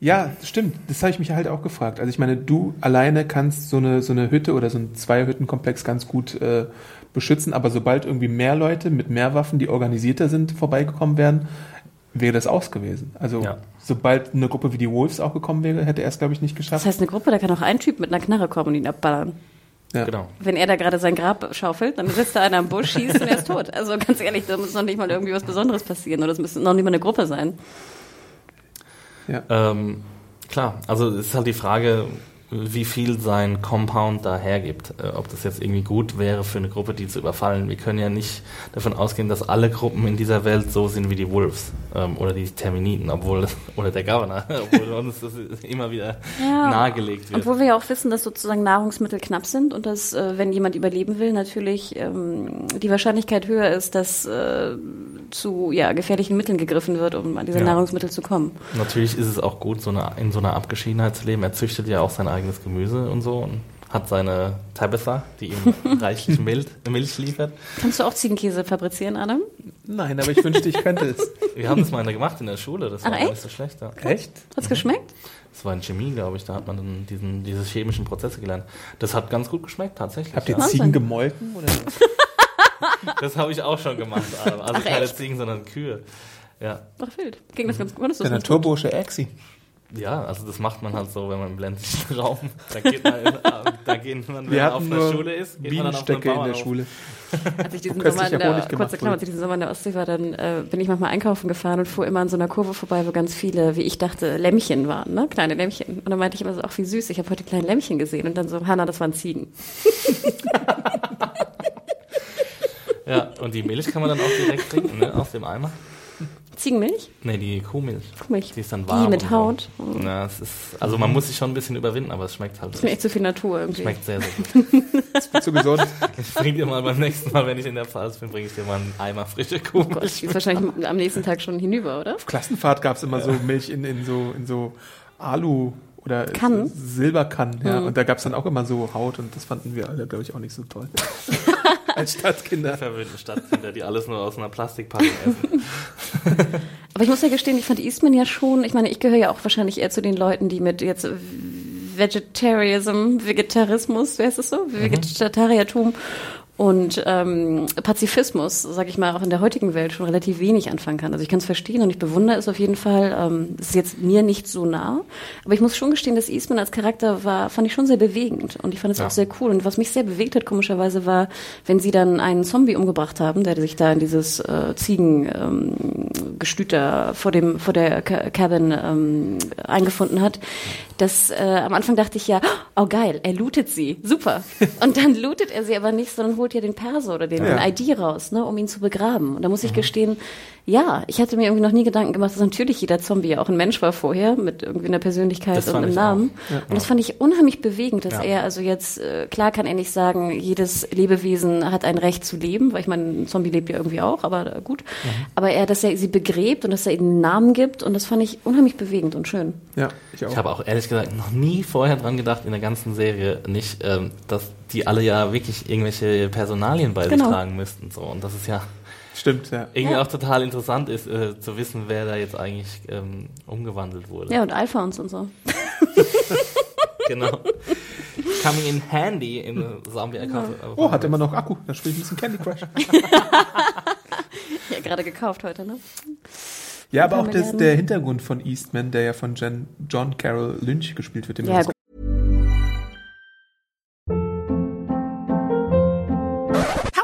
Ja, stimmt. Das habe ich mich halt auch gefragt. Also ich meine, du alleine kannst so eine, so eine Hütte oder so ein Zweihüttenkomplex ganz gut äh, beschützen, aber sobald irgendwie mehr Leute mit mehr Waffen, die organisierter sind, vorbeigekommen wären, wäre das aus gewesen. Also Ja. sobald eine Gruppe wie die Wolves auch gekommen wäre, hätte er es, glaube ich, nicht Das geschafft. heißt, eine Gruppe, da kann auch ein Typ mit einer Knarre kommen und ihn abballern. Ja. Genau. Wenn er da gerade sein Grab schaufelt, dann sitzt da einer am Busch, schießt und er ist tot. Also ganz ehrlich, da muss noch nicht mal irgendwie was Besonderes passieren oder es müsste noch nicht mal eine Gruppe sein. Ähm, klar, also es ist halt die Frage, wie viel sein Compound da hergibt. Äh, ob das jetzt irgendwie gut wäre für eine Gruppe, die zu überfallen. Wir können ja nicht davon ausgehen, dass alle Gruppen in dieser Welt so sind wie die Wolves ähm, oder die Terminiten, obwohl oder der Governor, obwohl uns das immer wieder Ja. nahegelegt wird. Obwohl wir ja auch wissen, dass sozusagen Nahrungsmittel knapp sind und dass, äh, wenn jemand überleben will, natürlich ähm, die Wahrscheinlichkeit höher ist, dass äh, zu ja, gefährlichen Mitteln gegriffen wird, um an diese Ja. Nahrungsmittel zu kommen. Natürlich ist es auch gut, so eine, in so einer Abgeschiedenheit zu leben. Er züchtet ja auch sein eigenes Gemüse und so und hat seine Tabitha, die ihm reichlich Milch, Milch liefert. Kannst du auch Ziegenkäse fabrizieren, Adam? Nein, aber ich wünschte, ich könnte es. Wir haben das mal gemacht in der Schule, das war Ach, nicht so schlecht. Ja. Echt? Hat's geschmeckt? Das war in Chemie, glaube ich, da hat man dann diesen, diese chemischen Prozesse gelernt. Das hat ganz gut geschmeckt, tatsächlich. Habt ihr ja. Ziegen gemolken? Oder? Das habe ich auch schon gemacht, Adam. also Ach, keine echt? Ziegen, sondern Kühe. Ja. Ach, wild. Ging das ganz gut? Der das gut? Naturbursche Exi. Ja, also das macht man halt so, wenn man im ländlichen Raum, da geht man, in, da geht man wenn Wir man auf der Schule ist, geht man dann auf einen Bienenstöcke in der. Schule. Als ich diesen Sommer in der, kurze Klammer, als ich diesen Sommer in der Ostsee war, dann äh, bin ich manchmal einkaufen gefahren und fuhr immer an so einer Kurve vorbei, wo ganz viele, wie ich dachte, Lämmchen waren, ne? kleine Lämmchen. Und dann meinte ich immer so, ach wie süß, ich habe heute kleine Lämmchen gesehen. Und dann so, Hanna, das waren Ziegen. Ja, und die Milch kann man dann auch direkt trinken, ne, aus dem Eimer. Ziegenmilch? Nee, die Kuhmilch. Kuhmilch. Die ist dann Die warm. mit und Haut? So. Ja, es ist, also man muss sich schon ein bisschen überwinden, aber es schmeckt halt. Ist mir echt zu viel Natur irgendwie. Schmeckt sehr, sehr gut. Zu gesund. Ich bring dir mal beim nächsten Mal, wenn ich in der Pfalz bin, bringe ich dir mal einen Eimer frische Oh Gott, Kuhmilch. die ist wahrscheinlich am nächsten Tag schon hinüber, oder? Auf Klassenfahrt gab es immer so Milch in, in so in so Alu oder Kannen? Silberkannen, ja. Mhm. Und da gab es dann auch immer so Haut und das fanden wir alle, glaube ich, auch nicht so toll. Als Stadtkinder. Verwöhnte Stadtkinder, die alles nur aus einer Plastikpackung essen. Aber ich muss ja gestehen, ich fand Eastman ja schon, ich meine, ich gehöre ja auch wahrscheinlich eher zu den Leuten, die mit jetzt Vegetarianism, Vegetarismus, wer ist es so? Vegetariertum und ähm, Pazifismus, sage ich mal, auch in der heutigen Welt schon relativ wenig anfangen kann. Also ich kann es verstehen und ich bewundere es auf jeden Fall. Ähm, es ist jetzt mir nicht so nah, aber ich muss schon gestehen, dass Eastman als Charakter war, fand ich schon sehr bewegend und ich fand es Ja. auch sehr cool. Und was mich sehr bewegt hat, komischerweise, war, wenn sie dann einen Zombie umgebracht haben, der sich da in dieses äh, Ziegengestüt ähm, vor dem vor der Ca- Cabin ähm, eingefunden hat. Das äh, am Anfang dachte ich ja, oh geil, er lootet sie, super. Und dann lootet er sie aber nicht, sondern holt ja den Perso oder den, Ja. den ID raus, ne, um ihn zu begraben. Und da muss ich gestehen, ja, ich hatte mir irgendwie noch nie Gedanken gemacht, dass natürlich jeder Zombie ja auch ein Mensch war vorher mit irgendwie einer Persönlichkeit Das und einem Namen. auch. Und das fand ich unheimlich bewegend, dass Ja. er also jetzt äh, klar kann er nicht sagen, jedes Lebewesen hat ein Recht zu leben, weil ich meine, ein Zombie lebt ja irgendwie auch, aber äh, gut. Mhm. Aber er, dass er sie begräbt und dass er ihnen einen Namen gibt und das fand ich unheimlich bewegend und schön. Ja, ich auch. Ich habe auch ehrlich gesagt noch nie vorher dran gedacht, in der ganzen Serie nicht, ähm, dass die alle ja wirklich irgendwelche Personalien bei Genau. sich tragen müssten. So. Und das ist ja Stimmt, ja. irgendwie Ja. auch total interessant ist, äh, zu wissen, wer da jetzt eigentlich ähm, umgewandelt wurde. Ja, und Alphons und so. Genau. Coming in handy in Zombie Oh, hat immer noch Akku. Dann spiele ich ein bisschen Candy Crush. Ja, gerade gekauft heute, ne? Ja, aber auch das, der Hintergrund von Eastman, der ja von Jen, John Carroll Lynch gespielt wird. Dem Ja,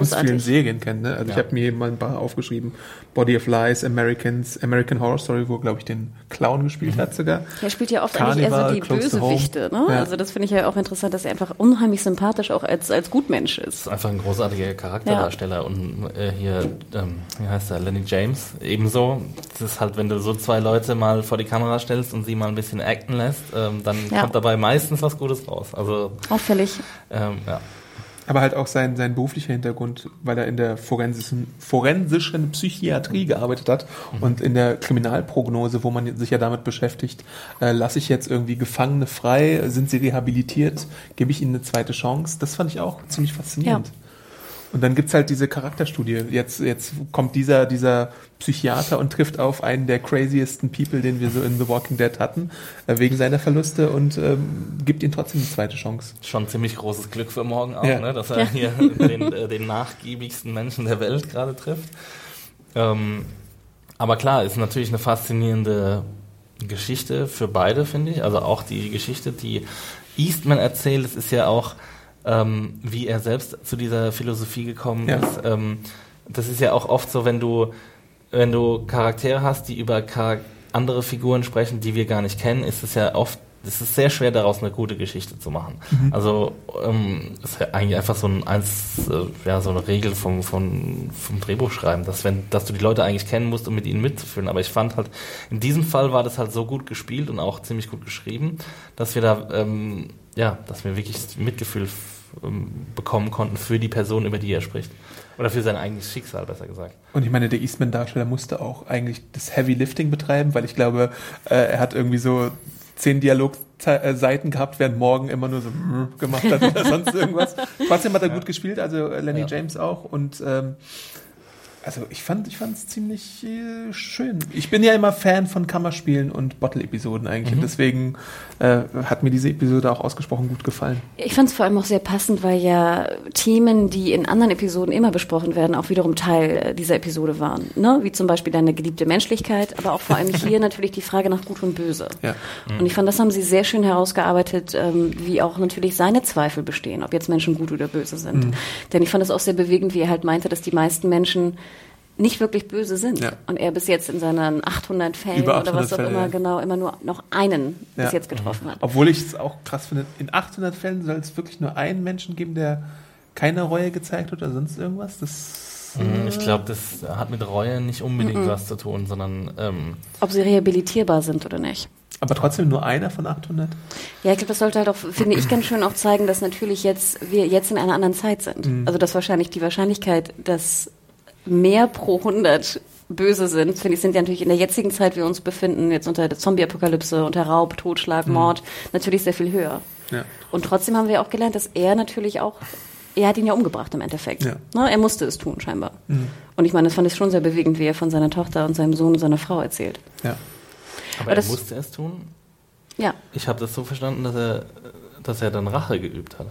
aus vielen. Serien kennt. Ne? Also ich habe mir mal ein paar aufgeschrieben. Body of Lies, Americans, American Horror Story, wo glaube ich den Clown gespielt hat sogar. Er spielt ja oft eigentlich eher so Carnival, die. Bösewichte, ne? Ja. Also das finde ich ja auch interessant, dass er einfach unheimlich sympathisch auch als, als Gutmensch ist. ist einfach ein großartiger Charakterdarsteller und äh, hier, ähm, wie heißt er, Lenny James, ebenso. Das ist halt, wenn du so zwei Leute mal vor die Kamera stellst und sie mal ein bisschen acten lässt, ähm, dann Ja. kommt dabei meistens was Gutes raus. Also, Auffällig. ähm, ja. Aber halt auch sein, sein beruflicher Hintergrund, weil er in der forensischen, forensischen Psychiatrie gearbeitet hat und in der Kriminalprognose, wo man sich ja damit beschäftigt, äh, lasse ich jetzt irgendwie Gefangene frei, sind sie rehabilitiert, gebe ich ihnen eine zweite Chance. Das fand ich auch ziemlich faszinierend. Ja. Und dann gibt's halt diese Charakterstudie. Jetzt, jetzt kommt dieser, dieser Psychiater und trifft auf einen der craziesten People, den wir so in The Walking Dead hatten, äh, wegen seiner Verluste und ähm, gibt ihm trotzdem eine zweite Chance. Schon ziemlich großes Glück für morgen auch, Ja. ne, dass er hier den, äh, den nachgiebigsten Menschen der Welt gerade trifft. Ähm, aber klar, ist natürlich eine faszinierende Geschichte für beide, finde ich. Also auch die Geschichte, die Eastman erzählt, es ist ja auch, ähm, wie er selbst zu dieser Philosophie gekommen Ja. ist. Ähm, das ist ja auch oft so, wenn du, wenn du Charaktere hast, die über Charak andere Figuren sprechen, die wir gar nicht kennen, ist es ja oft, es ist sehr schwer daraus eine gute Geschichte zu machen. Also ähm, es ist ja eigentlich einfach so ein eins, äh, ja, so eine Regel vom, vom, vom Drehbuchschreiben, dass wenn, dass du die Leute eigentlich kennen musst, um mit ihnen mitzufühlen. Aber ich fand halt, in diesem Fall war das halt so gut gespielt und auch ziemlich gut geschrieben, dass wir da, ähm, ja, dass wir wirklich Mitgefühl ähm, bekommen konnten für die Person, über die er spricht. Oder für sein eigenes Schicksal, besser gesagt. Und ich meine, der Eastman-Darsteller musste auch eigentlich das Heavy Lifting betreiben, weil ich glaube, äh, er hat irgendwie so zehn Dialogseiten gehabt, während Morgan immer nur so gemacht hat oder sonst irgendwas. Trotzdem hat er gut gespielt, also Lenny Ja. James auch und ähm, also ich fand ich fand es ziemlich äh, schön. Ich bin ja immer Fan von Kammerspielen und Bottle-Episoden eigentlich und deswegen äh, hat mir diese Episode auch ausgesprochen gut gefallen. Ich fand es vor allem auch sehr passend, weil ja Themen, die in anderen Episoden immer besprochen werden, auch wiederum Teil äh, dieser Episode waren. Ne? Wie zum Beispiel deine geliebte Menschlichkeit, aber auch vor allem hier natürlich die Frage nach Gut und Böse. Ja. Und ich fand, das haben sie sehr schön herausgearbeitet, ähm, wie auch natürlich seine Zweifel bestehen, ob jetzt Menschen gut oder böse sind. Mhm. Denn ich fand es auch sehr bewegend, wie er halt meinte, dass die meisten Menschen nicht wirklich böse sind. Ja. Und er bis jetzt in seinen 800 Fällen Über oder 800 was auch Fälle, immer ja. genau immer nur noch einen bis Ja. jetzt getroffen hat. Obwohl ich es auch krass finde, in 800 Fällen soll es wirklich nur einen Menschen geben, der keine Reue gezeigt hat oder sonst irgendwas. Das Mhm, Ich glaube, das hat mit Reue nicht unbedingt was zu tun, sondern ähm, Ob sie rehabilitierbar sind oder nicht. aber trotzdem nur einer von 800. Ja, ich glaube, das sollte halt auch, finde ich, ganz schön auch zeigen, dass natürlich jetzt wir jetzt in einer anderen Zeit sind. Mhm. Also dass wahrscheinlich die Wahrscheinlichkeit, dass mehr pro 100 böse sind, finde ich, sind ja natürlich in der jetzigen Zeit, wie wir uns befinden, jetzt unter der Zombie-Apokalypse, unter Raub, Totschlag, Mord, natürlich sehr viel höher. Mhm. Ja. Und trotzdem haben wir auch gelernt, dass er natürlich auch, er hat ihn ja umgebracht im Endeffekt. Ja. Ne, er musste es tun, scheinbar. Und ich meine, das fand ich schon sehr bewegend, wie er von seiner Tochter und seinem Sohn und seiner Frau erzählt. Ja. aber Aber er das- musste es tun. Ja, Ich habe das so verstanden, dass er, dass er dann Rache geübt hat.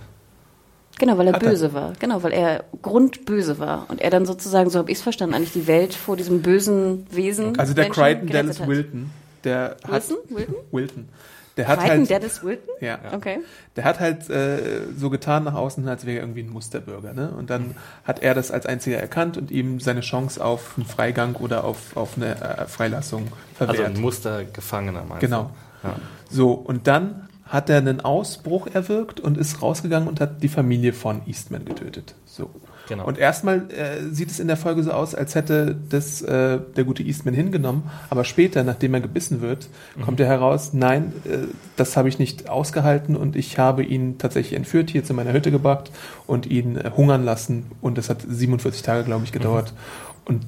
Genau, weil er Hat er. böse war. Genau, weil er grundböse war. Und er dann sozusagen, so habe ich es verstanden, eigentlich die Welt vor diesem bösen Wesen. Also der Menschen Crichton Dallas hat. Wilton, der hat Wilson? Wilton? Wilton. Der hat Crichton halt Dallas Wilton? ja, Okay. der hat halt äh, so getan nach außen, als wäre er irgendwie ein Musterbürger, ne? Und dann hat er das als einziger erkannt und ihm seine Chance auf einen Freigang oder auf, auf eine äh, Freilassung Also verwehrt. ein Mustergefangener meinst Genau. Ja. So, und dann hat er einen Ausbruch erwirkt und ist rausgegangen und hat die Familie von Eastman getötet. So. Genau. Und erstmal äh, sieht es in der Folge so aus, als hätte das äh, der gute Eastman hingenommen, aber später, nachdem er gebissen wird, Mhm. kommt er heraus, nein, äh, das habe ich nicht ausgehalten und ich habe ihn tatsächlich entführt, hier zu meiner Hütte gebracht und ihn äh, hungern lassen und das hat 47 Tage, glaube ich, gedauert. Mhm. Und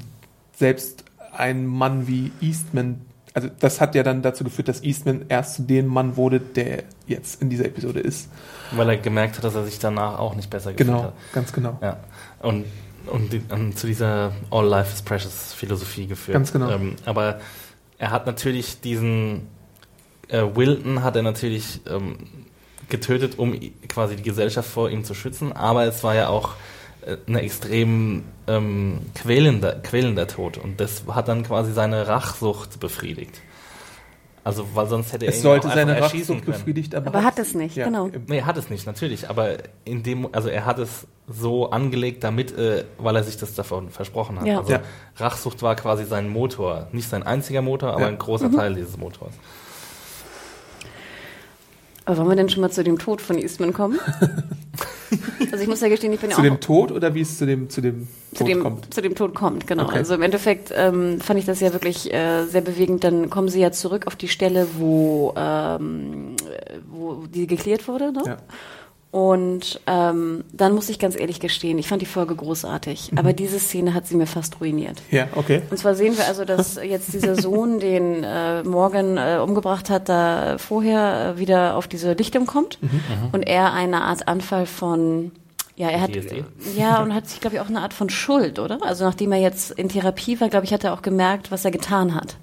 selbst ein Mann wie Eastman, also das hat ja dann dazu geführt, dass Eastman erst zu dem Mann wurde, der jetzt in dieser Episode ist. Weil er gemerkt hat, dass er sich danach auch nicht besser gefühlt Genau, hat. ganz genau. Ja. Und, und, die, und zu dieser All Life is Precious Philosophie geführt. Ganz genau. Ähm, aber er hat natürlich diesen äh, Wilton hat er natürlich ähm, getötet, um quasi die Gesellschaft vor ihm zu schützen. Aber es war ja auch ein extrem ähm, quälender, quälender Tod. Und das hat dann quasi seine Rachsucht befriedigt. Also, weil sonst hätte er Es ihn sollte auch seine Rachsucht befriedigt, aber, Aber hat es nicht, genau. im- Nee, er hat es nicht, natürlich. Aber in dem, also er hat es so angelegt, damit, äh, weil er sich das davon versprochen hat. Ja. Also Ja. Rachsucht war quasi sein Motor. Nicht sein einziger Motor, aber Ja. ein großer Mhm. Teil dieses Motors. Aber wollen wir denn schon mal zu dem Tod von Eastman kommen? also ich muss ja gestehen, ich bin ja Zu auch dem Tod oder wie es zu dem, zu dem zu Tod dem, kommt? zu dem Tod kommt, genau. Okay. Also im Endeffekt ähm, fand ich das ja wirklich äh, sehr bewegend. Dann kommen sie ja zurück auf die Stelle, wo, ähm, äh, wo die geklärt wurde. Ne? Ja. Und ähm, dann muss ich ganz ehrlich gestehen, ich fand die Folge großartig, Mhm. aber diese Szene hat sie mir fast ruiniert. Ja, okay. Und zwar sehen wir also, dass jetzt dieser Sohn, den äh, Morgan äh, umgebracht hat, da vorher äh, wieder auf diese Lichtung kommt und er eine Art Anfall von ja, er hat ja und hat sich glaube ich auch eine Art von Schuld, oder? Also nachdem er jetzt in Therapie war, glaube ich, hat er auch gemerkt, was er getan hat.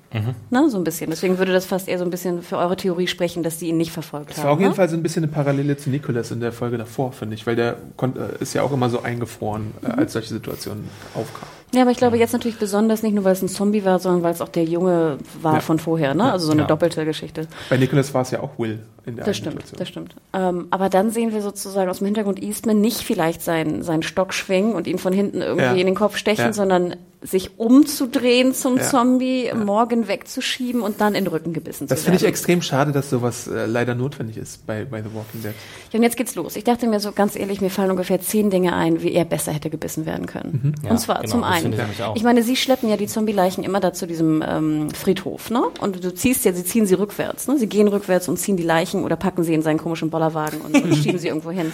Ne, so ein bisschen. Deswegen würde das fast eher so ein bisschen für eure Theorie sprechen, dass sie ihn nicht verfolgt haben. war auf jeden ne? Fall so ein bisschen eine Parallele zu Nicholas in der Folge davor, finde ich, weil der äh, ist ja auch immer so eingefroren, äh, als solche Situationen aufkamen. Ja, aber ich glaube jetzt natürlich besonders nicht nur, weil es ein Zombie war, sondern weil es auch der Junge war Ja. von vorher, ne? Also so eine Ja. doppelte Geschichte. Bei Nicholas war es ja auch Will in der Das stimmt, Situation. das stimmt. Ähm, aber dann sehen wir sozusagen aus dem Hintergrund Eastman nicht vielleicht seinen, seinen Stock schwingen und ihn von hinten irgendwie Ja. in den Kopf stechen, sondern sich umzudrehen zum Ja. Zombie, morgen wegzuschieben und dann in den Rücken gebissen Das zu finde ich werden. extrem schade, dass sowas äh, leider notwendig ist bei, bei The Walking Dead. Ja, und jetzt geht's los. Ich dachte mir so ganz ehrlich, mir fallen ungefähr zehn Dinge ein, wie er besser hätte gebissen werden können. Ja, und zwar genau, zum das einen. ich. Ich meine, sie schleppen ja die Zombie-Leichen immer da zu diesem ähm, Friedhof, ne? Und du ziehst ja, sie ziehen sie rückwärts, ne? Sie gehen rückwärts und ziehen die Leichen oder packen sie in seinen komischen Bollerwagen und, und schieben sie irgendwo hin.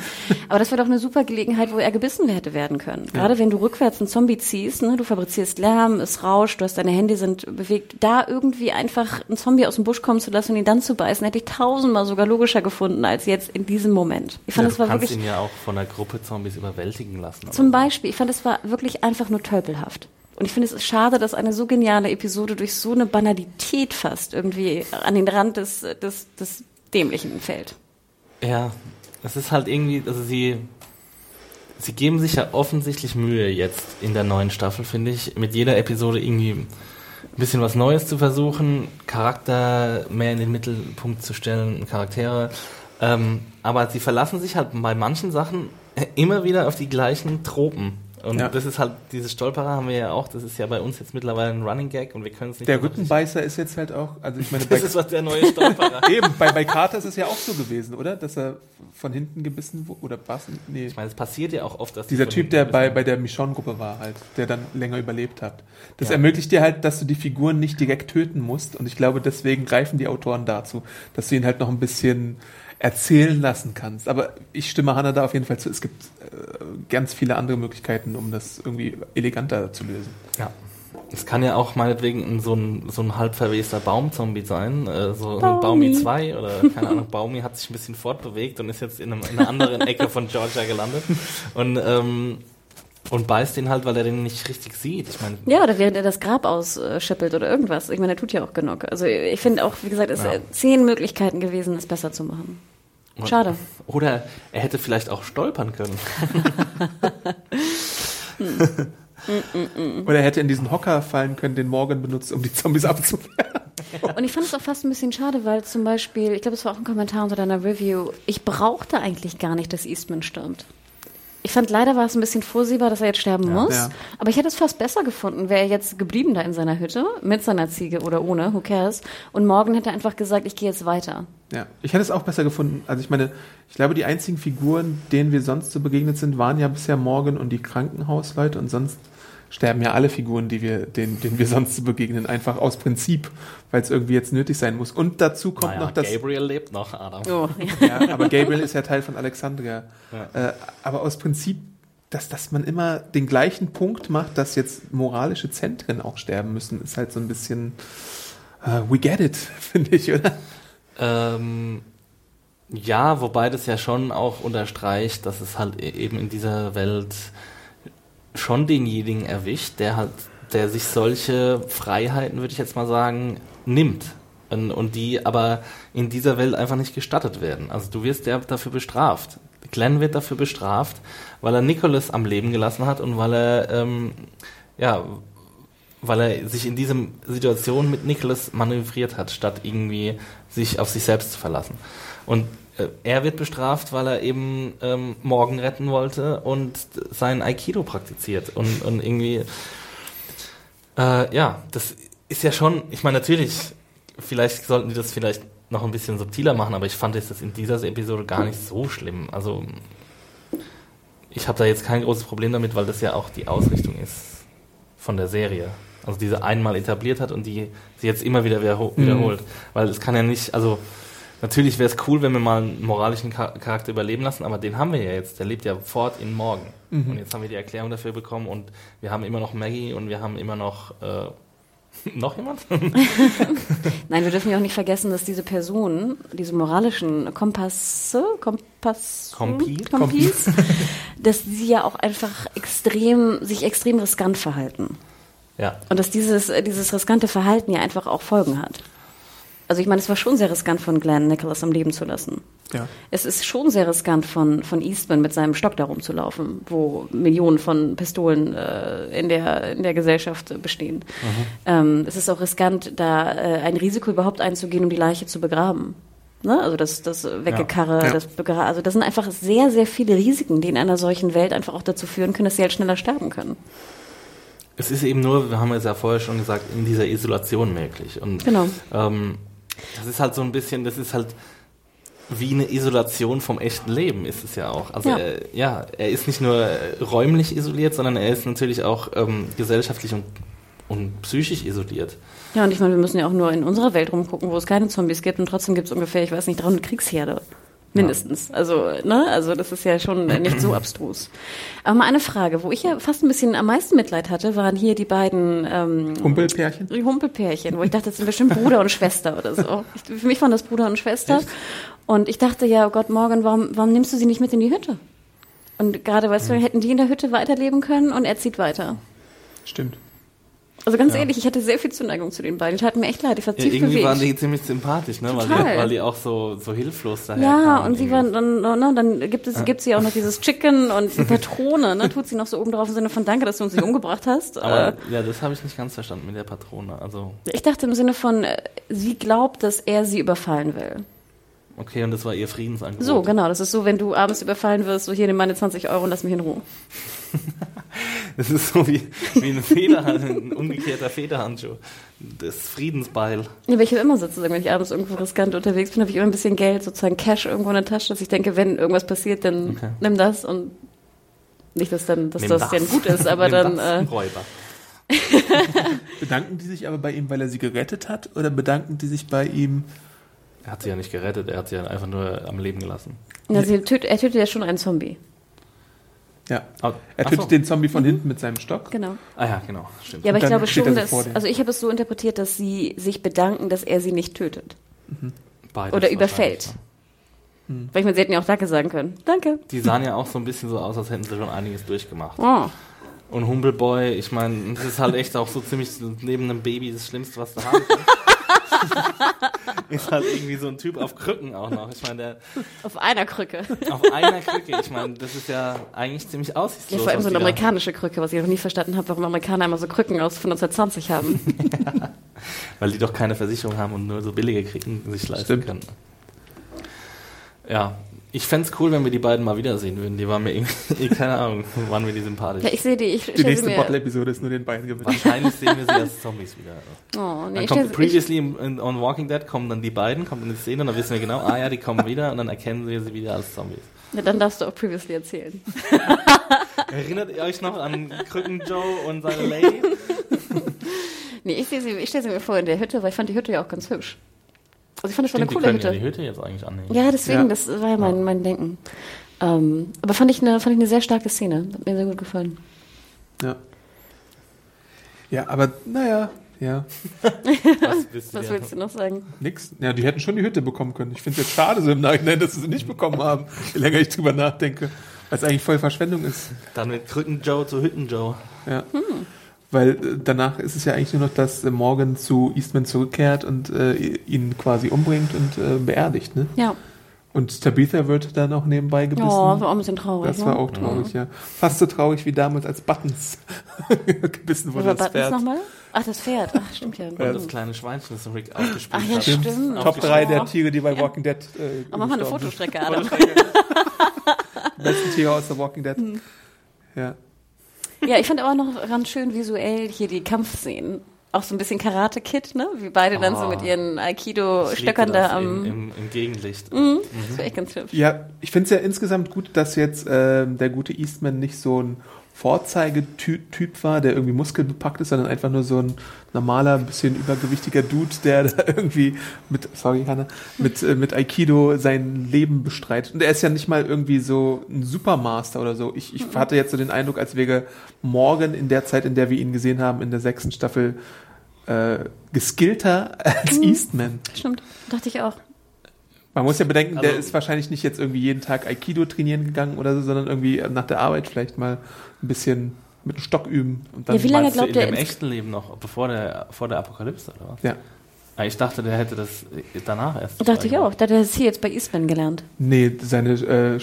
Aber das wäre doch eine super Gelegenheit, wo er gebissen hätte werden können. Gerade wenn du rückwärts einen Zombie ziehst, ne? Du fabrizierst produzierst Lärm, es rauscht, du hast deine Hände sind bewegt. Da irgendwie einfach einen Zombie aus dem Busch kommen zu lassen und ihn dann zu beißen, hätte ich tausendmal sogar logischer gefunden als jetzt in diesem Moment. Ich fand, ja, das war du kannst wirklich ihn ja auch von einer Gruppe Zombies überwältigen lassen. zum. Beispiel, ich fand, es war wirklich einfach nur tölpelhaft. Und ich finde, es ist schade, dass eine so geniale Episode durch so eine Banalität fast irgendwie an den Rand des, des, des Dämlichen fällt. Ja, es ist halt irgendwie, also sie, sie geben sich ja offensichtlich Mühe jetzt in der neuen Staffel, finde ich, mit jeder Episode irgendwie ein bisschen was Neues zu versuchen, Charakter mehr in den Mittelpunkt zu stellen, Charaktere. Ähm, aber sie verlassen sich halt bei manchen Sachen immer wieder auf die gleichen Tropen. Und Ja. das ist halt, diese Stolperer haben wir ja auch, das ist ja bei uns jetzt mittlerweile ein Running Gag und wir können es nicht Der Rückenbeißer ist jetzt halt auch, also ich meine, bei, Das ist was der neue Stolperer. eben, bei, bei Carter ist es ja auch so gewesen, oder? Dass er von hinten gebissen wurde, oder Bassen, nee. Ich meine, es passiert ja auch oft, dass die Dieser Typ, der bei, bei der Michonne-Gruppe war halt, der dann länger überlebt hat. Das Ja. ermöglicht dir halt, dass du die Figuren nicht direkt töten musst. Und ich glaube, deswegen greifen die Autoren dazu, dass du ihn halt noch ein bisschen erzählen lassen kannst. Aber ich stimme Hannah da auf jeden Fall zu. Es gibt äh, ganz viele andere Möglichkeiten, um das irgendwie eleganter zu lösen. Ja. Es kann ja auch meinetwegen so ein, so ein halb verwester Baumzombie sein, äh, so ein Baumi 2 oder keine Ahnung, Baumi hat sich ein bisschen fortbewegt und ist jetzt in, einem, in einer anderen Ecke von Georgia gelandet und, ähm, und beißt den halt, weil er den nicht richtig sieht. Ich meine, Ja, oder während er das Grab ausschippelt oder irgendwas. Ich meine, er tut ja auch genug. Also ich finde auch, wie gesagt, es Ja. sind zehn Möglichkeiten gewesen, es besser zu machen. Schade. Oder er hätte vielleicht auch stolpern können. Oder er hätte in diesen Hocker fallen können, den Morgan benutzt, um die Zombies abzuwehren. Und ich fand es auch fast ein bisschen schade, weil zum Beispiel, ich glaube, es war auch ein Kommentar unter deiner Review, ich brauchte eigentlich gar nicht, dass Eastman stirbt. Ich fand leider war es ein bisschen vorsehbar, dass er jetzt sterben muss. Ja. Aber ich hätte es fast besser gefunden, wäre er jetzt geblieben da in seiner Hütte, mit seiner Ziege oder ohne, who cares. Und morgen hätte er einfach gesagt, ich gehe jetzt weiter. Ja, ich hätte es auch besser gefunden. Also ich meine, ich glaube, die einzigen Figuren, denen wir sonst so begegnet sind, waren ja bisher Morgan und die Krankenhausleute und sonst sterben ja alle Figuren, die wir, denen, denen wir sonst so begegnen, einfach aus Prinzip, weil es irgendwie jetzt nötig sein muss. Und dazu kommt Naja, noch das. Gabriel lebt noch, Adam. Oh, Ja, aber Gabriel ist ja Teil von Alexandria. Äh, aber aus Prinzip, dass, dass man immer den gleichen Punkt macht, dass jetzt moralische Zentren auch sterben müssen, ist halt so ein bisschen äh, we get it, finde ich, oder? Ähm, ja, wobei das ja schon auch unterstreicht, dass es halt e- eben in dieser Welt schon denjenigen erwischt, der halt, der sich solche Freiheiten, würde ich jetzt mal sagen, nimmt. Und, und die aber in dieser Welt einfach nicht gestattet werden. Also du wirst ja dafür bestraft. Glenn wird dafür bestraft, weil er Nicholas am Leben gelassen hat und weil er, ähm, ja, weil er sich in diese Situation mit Nicholas manövriert hat, statt irgendwie sich auf sich selbst zu verlassen. Und er wird bestraft, weil er eben ähm, Morgen retten wollte und sein Aikido praktiziert. Und, und irgendwie, äh, ja, das ist ja schon, ich meine, natürlich, vielleicht sollten die das vielleicht noch ein bisschen subtiler machen, aber ich fand jetzt das in dieser Episode gar nicht so schlimm. Also, ich habe da jetzt kein großes Problem damit, weil das ja auch die Ausrichtung ist von der Serie. Also diese einmal etabliert hat und die sie jetzt immer wieder wiederho- wiederholt. Weil es kann ja nicht, also natürlich wäre es cool, wenn wir mal einen moralischen Char- Charakter überleben lassen, aber den haben wir ja jetzt. Der lebt ja fort in morgen. Und jetzt haben wir die Erklärung dafür bekommen und wir haben immer noch Maggie und wir haben immer noch äh, noch jemand? Nein, wir dürfen ja auch nicht vergessen, dass diese Personen, diese moralischen Kompasse, Kompass, Kompi? Kompis, dass sie ja auch einfach extrem, sich extrem riskant verhalten. ja. Und dass dieses, dieses riskante Verhalten ja einfach auch Folgen hat. Also ich meine, es war schon sehr riskant von Glenn Nicholas am Leben zu lassen. Ja. Es ist schon sehr riskant von, von Eastman mit seinem Stock da rumzulaufen, wo Millionen von Pistolen äh, in, der, in der Gesellschaft bestehen. Ähm, es ist auch riskant, da äh, ein Risiko überhaupt einzugehen, um die Leiche zu begraben. Ne? Also das, das Weggekarre, Ja. das Begra also das sind einfach sehr, sehr viele Risiken, die in einer solchen Welt einfach auch dazu führen können, dass sie halt schneller sterben können. Es ist eben nur, wir haben es ja vorher schon gesagt, in dieser Isolation möglich. Und Genau. ähm, das ist halt so ein bisschen, das ist halt wie eine Isolation vom echten Leben ist es ja auch. Also Ja. Äh, ja, er ist nicht nur räumlich isoliert, sondern er ist natürlich auch ähm, gesellschaftlich und, und psychisch isoliert. Ja, und ich meine, wir müssen ja auch nur in unserer Welt rumgucken, wo es keine Zombies gibt und trotzdem gibt es ungefähr, ich weiß nicht, 300 Kriegsherde. Mindestens. Also, ne, also das ist ja schon nicht so abstrus. Aber mal eine Frage, wo ich ja fast ein bisschen am meisten Mitleid hatte, waren hier die beiden ähm, Humpelpärchen? die Humpelpärchen, wo ich dachte, das sind bestimmt Bruder und Schwester oder so. Ich, für mich waren das Bruder und Schwester. Und ich dachte ja, oh Gott, Morgan, warum, warum nimmst du sie nicht mit in die Hütte? Und gerade, weißt du, hätten die in der Hütte weiterleben können und er zieht weiter. Stimmt. Also ganz ehrlich, ich hatte sehr viel Zuneigung zu den beiden. Die taten mir echt leid, ich war Ja, tief irgendwie bewegt. waren die ziemlich sympathisch, ne? Weil die, weil die auch so, so hilflos daher ja, und sie irgendwie. waren dann, ne, dann gibt es, gibt sie auch noch dieses Chicken und die Patrone, ne, tut sie noch so oben drauf im Sinne von Danke, dass du uns nicht umgebracht hast. Aber Äh, ja, das habe ich nicht ganz verstanden mit der Patrone. Also, ich dachte im Sinne von, äh, sie glaubt, dass er sie überfallen will. Okay, und das war ihr Friedensangebot. So, genau, das ist so, wenn du abends überfallen wirst, so hier nimm meine 20 Euro und lass mich in Ruhe. Das ist so wie, wie ein Federhand, ein umgekehrter Federhandschuh. Das Friedensbeil. Ja, aber ich habe immer sozusagen, wenn ich abends irgendwo riskant unterwegs bin, habe ich immer ein bisschen Geld, sozusagen Cash irgendwo in der Tasche, dass ich denke, wenn irgendwas passiert, dann Okay. nimm das und nicht, dass dann, dass Nimm das, dann gut ist, aber Nimm dann, das, äh, ein Räuber. Bedanken die sich aber bei ihm, weil er sie gerettet hat? Oder bedanken die sich bei ihm? Er hat sie ja nicht gerettet, er hat sie ja einfach nur am Leben gelassen. na, sie töt, er tötet ja schon einen Zombie. Ja. Ah, Er tötet so. den Zombie von hinten mit seinem Stock. Genau. Ah ja, genau, stimmt. Ja, aber ich glaube schon, er dass, also ich habe es so interpretiert, dass sie sich bedanken, dass er sie nicht tötet. Beides Oder überfällt. wahrscheinlich, Weil ich meine, sie hätten ja auch Danke sagen können. Danke. Die sahen ja auch so ein bisschen so aus, als hätten sie schon einiges durchgemacht. Oh. Und Humbleboy, ich meine, das ist halt echt auch so ziemlich neben einem Baby das Schlimmste, was du haben kannst. ist halt irgendwie so ein Typ auf Krücken auch noch. Ich meine, der Auf einer Krücke. auf einer Krücke, ich meine, das ist ja eigentlich ziemlich Ja, aussichtslos. vor allem so eine amerikanische Krücke, was ich noch nie verstanden habe, warum Amerikaner immer so Krücken aus von 1920 haben. Weil die doch keine Versicherung haben und nur so billige Krücken sich leisten Stimmt. können. Ja, ich fänd's cool, wenn wir die beiden mal wiedersehen würden. Die waren mir irgendwie, keine Ahnung, waren mir die sympathisch. Ja, ich sehe die, ich Die nächste. Bottle-Episode ist nur den beiden gewidmet. Wahrscheinlich sehen wir sie als Zombies wieder. Oh, nee, Dann kommt previously in, on Walking Dead kommen dann die beiden, kommt in die Szene und dann wissen wir genau, ah ja, die kommen wieder und dann erkennen wir sie wieder als Zombies. ja, Dann darfst du auch previously erzählen. Erinnert ihr euch noch an Krücken Joe und seine Lady? Nee, ich, sehe sie, ich stelle sie mir vor in der Hütte, weil ich fand die Hütte ja auch ganz hübsch. Also ich fand das schon Stimmt, eine die coole Hütte. ja die Hütte jetzt eigentlich annehmen. Ja, deswegen, Ja. das war ja mein, mein Denken. Ähm, aber fand ich, eine, fand ich eine sehr starke Szene. Hat mir sehr gut gefallen. Ja. Ja, aber naja, ja, Was, willst du Was willst du noch sagen? nix. Ja, die hätten schon die Hütte bekommen können. Ich finde es jetzt schade so im Nachhinein, dass sie sie nicht bekommen haben, je länger ich drüber nachdenke. Weil es eigentlich voll Verschwendung ist. Dann mit Krücken Joe zu Hütten Joe. Ja. Weil äh, danach ist es ja eigentlich nur noch, dass äh, Morgan zu Eastman zurückkehrt und äh, ihn quasi umbringt und äh, beerdigt, ne? Ja. Und Tabitha wird dann auch nebenbei gebissen. Oh, das war auch ein bisschen traurig. das ne? war auch traurig, ja. Fast so traurig wie damals als Buttons gebissen wurde. war das Buttons Pferd. nochmal? Ach, das Pferd. Ach, stimmt ja. Und das kleine Schweinchen, das Rick aufgespielt Ach ja, hat. stimmt. Top 3 der. Tiere, die bei Walking Dead äh, Aber mach mal eine. Fotostrecke, Adam. Besten Tiere aus der Walking Dead. Hm. Ja. Ja, ich fand aber noch ganz schön visuell hier die Kampfszenen. Auch so ein bisschen Karate-Kid, ne? Wie beide dann so Oh. mit ihren Ich liebte Aikido-Stöckern da im, am. im, im Gegenlicht. Mhm, Das war echt ganz hübsch. Ja, ich finde es ja insgesamt gut, dass jetzt ähm, der gute Eastman nicht so ein Vorzeigetyp war, der irgendwie muskelbepackt ist, sondern einfach nur so ein normaler, ein bisschen übergewichtiger Dude, der da irgendwie mit, sorry Hanna, mit, äh, mit Aikido sein Leben bestreitet. Und er ist ja nicht mal irgendwie so ein Supermaster oder so. Ich, ich hatte jetzt so den Eindruck, als wäre Morgan in der Zeit, in der wir ihn gesehen haben, in der sechsten Staffel, äh, geskillter als Eastman. Stimmt, dachte ich auch. Man muss ja bedenken, der Also- ist wahrscheinlich nicht jetzt irgendwie jeden Tag Aikido trainieren gegangen oder so, sondern irgendwie nach der Arbeit vielleicht mal ein bisschen mit dem Stock üben und dann Ja, wie lange glaubt in er dem ins- echten Leben noch, bevor der, vor der Apokalypse oder was? Ja. Ah, Ich dachte, der hätte das danach erst. Dachte ich auch. Da hat er es hier jetzt bei Eastman gelernt. Nee, seine äh, äh,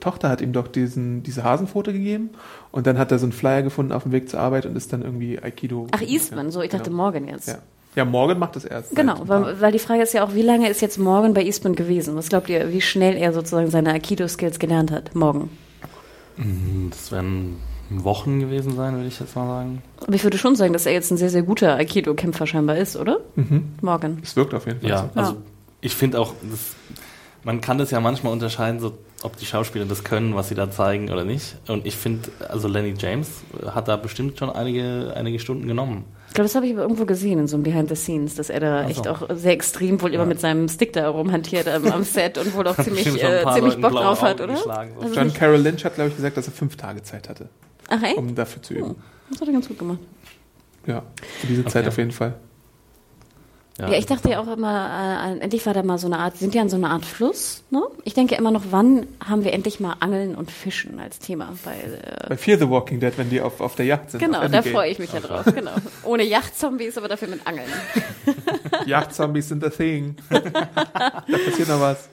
Tochter hat ihm doch diesen, diese Hasenpfote gegeben und dann hat er so einen Flyer gefunden auf dem Weg zur Arbeit und ist dann irgendwie Aikido. Ach, Eastman, so. Ich dachte Genau. Morgan jetzt. Ja. ja, Morgan macht das erst. Genau, weil, weil die Frage ist ja auch, wie lange ist jetzt Morgan bei Eastman gewesen? Was glaubt ihr, wie schnell er sozusagen seine Aikido-Skills gelernt hat? Morgan. Das werden Wochen gewesen sein, würde ich jetzt mal sagen. Aber ich würde schon sagen, dass er jetzt ein sehr, sehr guter Aikido-Kämpfer scheinbar ist, oder? Mhm. Morgan. Es wirkt auf jeden Fall Ja, so. also Ja. ich finde auch, das man kann das ja manchmal unterscheiden, so, ob die Schauspieler das können, was sie da zeigen oder nicht. Und ich finde, also Lenny James hat da bestimmt schon einige, einige Stunden genommen. Ich glaube, das habe ich aber irgendwo gesehen in so einem Behind the Scenes, dass er da so. echt auch sehr extrem wohl immer mit seinem Stick da rumhantiert am, am Set und wohl auch ziemlich, äh, ziemlich Leuten Bock blaue drauf hat, oder? Also John Carroll Lynch hat, glaube ich, gesagt, dass er fünf Tage Zeit hatte, Ach echt? um dafür zu üben. Das hat er ganz gut gemacht. Ja, für diese Zeit Okay. auf jeden Fall. Ja, ich dachte ja auch immer, äh, endlich war da mal so eine Art, sind ja an so einer Art Fluss, ne? Ich denke immer noch, wann haben wir endlich mal Angeln und Fischen als Thema? Weil, äh, Bei Fear the Walking Dead, wenn die auf, auf der Yacht sind. genau, da freue ich mich ja drauf, genau. Ohne Yachtzombies, aber dafür mit Angeln. Yachtzombies sind a thing. da passiert noch was.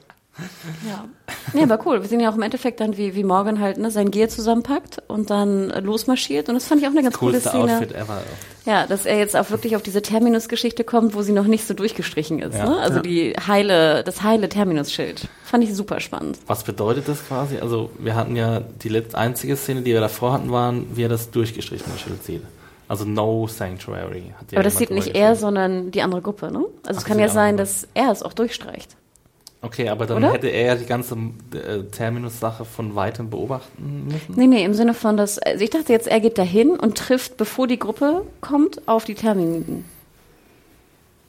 Ja. Nee, aber cool. Wir sehen ja auch im Endeffekt dann, wie, wie Morgan halt ne, sein Gear zusammenpackt und dann äh, losmarschiert. Und das fand ich auch eine ganz coole Szene. Outfit ever. Ja, dass er jetzt auch wirklich auf diese Terminus-Geschichte kommt, wo sie noch nicht so durchgestrichen ist. Ja. Ne? Also Ja. die heile, das heile Terminus-Schild. Fand ich super spannend. Was bedeutet das quasi? Also wir hatten ja die letzte einzige Szene, die wir davor hatten, waren, wie er das durchgestrichene Schild sieht. Also No Sanctuary. Hat ja Aber das sieht nicht er, sondern die andere Gruppe, ne? Also es Ach, kann die ja sein, dass er es auch durchstreicht. Okay, aber dann Oder? hätte er ja die ganze äh, Terminus-Sache von weitem beobachten müssen. Nee, nee, im Sinne von, dass, also ich dachte jetzt, er geht dahin und trifft, bevor die Gruppe kommt, auf die Terminiten.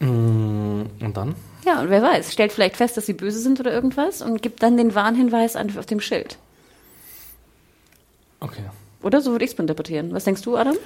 Mm, Und dann? Ja, und wer weiß, stellt vielleicht fest, dass sie böse sind oder irgendwas und gibt dann den Warnhinweis auf dem Schild. Okay. Oder? So würde ich es interpretieren. Was denkst du, Adam?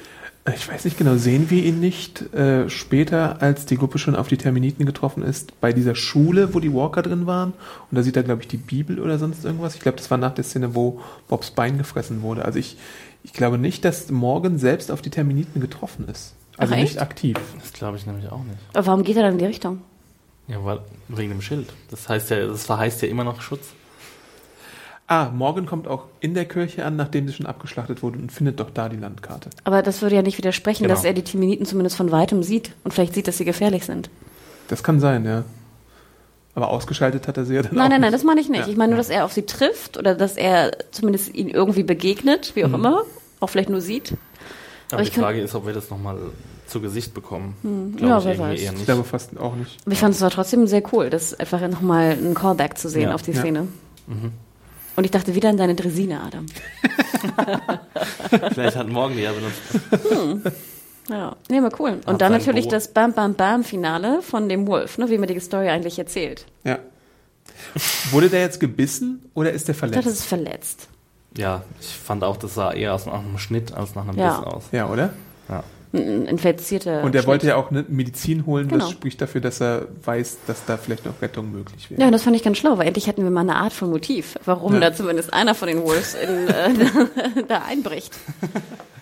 Ich weiß nicht genau, sehen wir ihn nicht äh, später, als die Gruppe schon auf die Terminiten getroffen ist, bei dieser Schule, wo die Walker drin waren? Und da sieht er, glaube ich, die Bibel oder sonst irgendwas. Ich glaube, das war nach der Szene, wo Bobs Bein gefressen wurde. Also ich, ich glaube nicht, dass Morgan selbst auf die Terminiten getroffen ist. Also Ach, nicht aktiv. Das glaube ich nämlich auch nicht. Aber warum geht er dann in die Richtung? Ja, weil, wegen dem Schild. Das heißt ja, das verheißt ja immer noch Schutz. Ah, Morgan kommt auch in der Kirche an, nachdem sie schon abgeschlachtet wurde und findet doch da die Landkarte. Aber das würde ja nicht widersprechen, Genau. dass er die Terminiten zumindest von weitem sieht und vielleicht sieht, dass sie gefährlich sind. Das kann sein, ja. Aber ausgeschaltet hat er sie ja dann auch Nein, nein, nein, nicht. das meine ich nicht. Ja. Ich meine nur, dass er auf sie trifft oder dass er zumindest ihnen irgendwie begegnet, wie auch immer, auch vielleicht nur sieht. Aber ich die Frage ist, ob wir das nochmal zu Gesicht bekommen. Hm, Glaub ja, ich wer irgendwie weiß. eher Ich nicht. glaube fast auch nicht. Aber ich fand es aber trotzdem sehr cool, das einfach nochmal ein Callback zu sehen Ja. auf die Ja. Szene. Und ich dachte wieder an deine Dresine, Adam. Vielleicht hat morgen die ja benutzt. Ja, nee, aber cool. Und Hat dann natürlich Bo- das Bam Bam Bam Finale von dem Wolf, ne, wie mir die Story eigentlich erzählt. Ja. Wurde der jetzt gebissen oder ist der Ich dachte, verletzt? das ist verletzt. Ja, ich fand auch, das sah eher aus nach einem Schnitt als nach einem Ja. Biss aus. Ja, oder? Ja. Ein infizierter. Und er Schnitt. wollte ja auch eine Medizin holen, Genau. das spricht dafür, dass er weiß, dass da vielleicht noch Rettung möglich wäre. Ja, und das fand ich ganz schlau, weil endlich hätten wir mal eine Art von Motiv, warum Ja. da zumindest einer von den Wolves in, äh, da einbricht.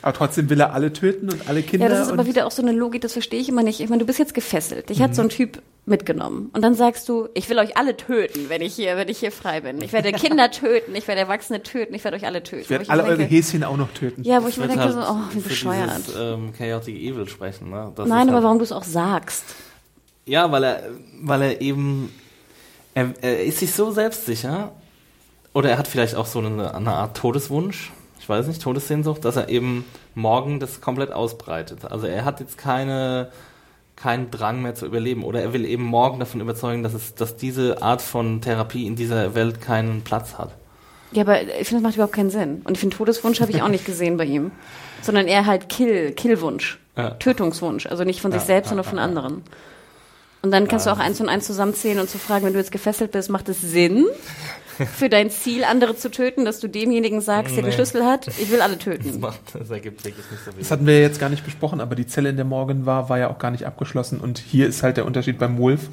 Aber trotzdem will er alle töten und alle Kinder. Ja, das ist aber wieder auch so eine Logik, das verstehe ich immer nicht. Ich meine, du bist jetzt gefesselt. Dich Mhm. hat so ein Typ mitgenommen. Und dann sagst du, ich will euch alle töten, wenn ich hier, wenn ich hier frei bin. Ich werde Kinder töten, ich werde Erwachsene töten, ich werde euch alle töten. ich werde ich alle eure Häschen auch noch töten. Ja, wo ich Das mir denke, halt so, oh, wie für bescheuert. Dieses, ähm, Chaotic Evil sprechen. Ne? Das Nein, aber halt, warum du es auch sagst. Ja, weil er, weil er eben, er, er ist sich so selbstsicher, oder er hat vielleicht auch so eine, eine Art Todeswunsch, ich weiß nicht, Todessehnsucht, dass er eben morgen das komplett ausbreitet. Also er hat jetzt keine, keinen Drang mehr zu überleben, oder er will eben morgen davon überzeugen, dass es, dass diese Art von Therapie in dieser Welt keinen Platz hat. Ja, aber ich finde, das macht überhaupt keinen Sinn. Und ich finde, Todeswunsch habe ich auch nicht gesehen bei ihm. Sondern eher halt Kill, Killwunsch. Ja. Tötungswunsch. Also nicht von sich Ja, selbst, ja, sondern von anderen. Und dann kannst du auch eins und eins zusammenzählen und zu fragen, wenn du jetzt gefesselt bist, macht es Sinn für dein Ziel, andere zu töten, dass du demjenigen sagst, der die Nee. Schlüssel hat, ich will alle Das, töten. macht, das ergibt wirklich nicht so viel. Das hatten wir jetzt gar nicht besprochen, aber die Zelle, in der Morgan war, war ja auch gar nicht abgeschlossen. Und hier ist halt der Unterschied beim Wolf,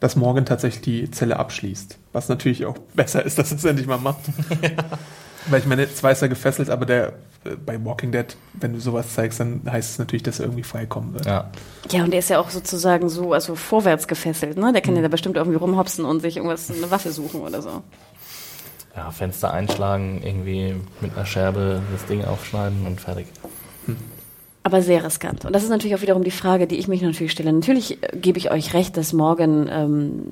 dass Morgan tatsächlich die Zelle abschließt. Was natürlich auch besser ist, dass er es endlich mal macht. Weil ich meine, zwar ist er gefesselt, aber der äh, bei Walking Dead, wenn du sowas zeigst, dann heißt es natürlich, dass er irgendwie freikommen wird. ja. Ja, und der ist ja auch sozusagen so, also vorwärts gefesselt, ne? Der kann ja da bestimmt irgendwie rumhopsen und sich irgendwas, eine Waffe suchen oder so. Ja, Fenster einschlagen, irgendwie mit einer Scherbe das Ding aufschneiden und fertig. Aber sehr riskant. Und das ist natürlich auch wiederum die Frage, die ich mich natürlich stelle. Natürlich äh, gebe ich euch recht, dass Morgan, ähm,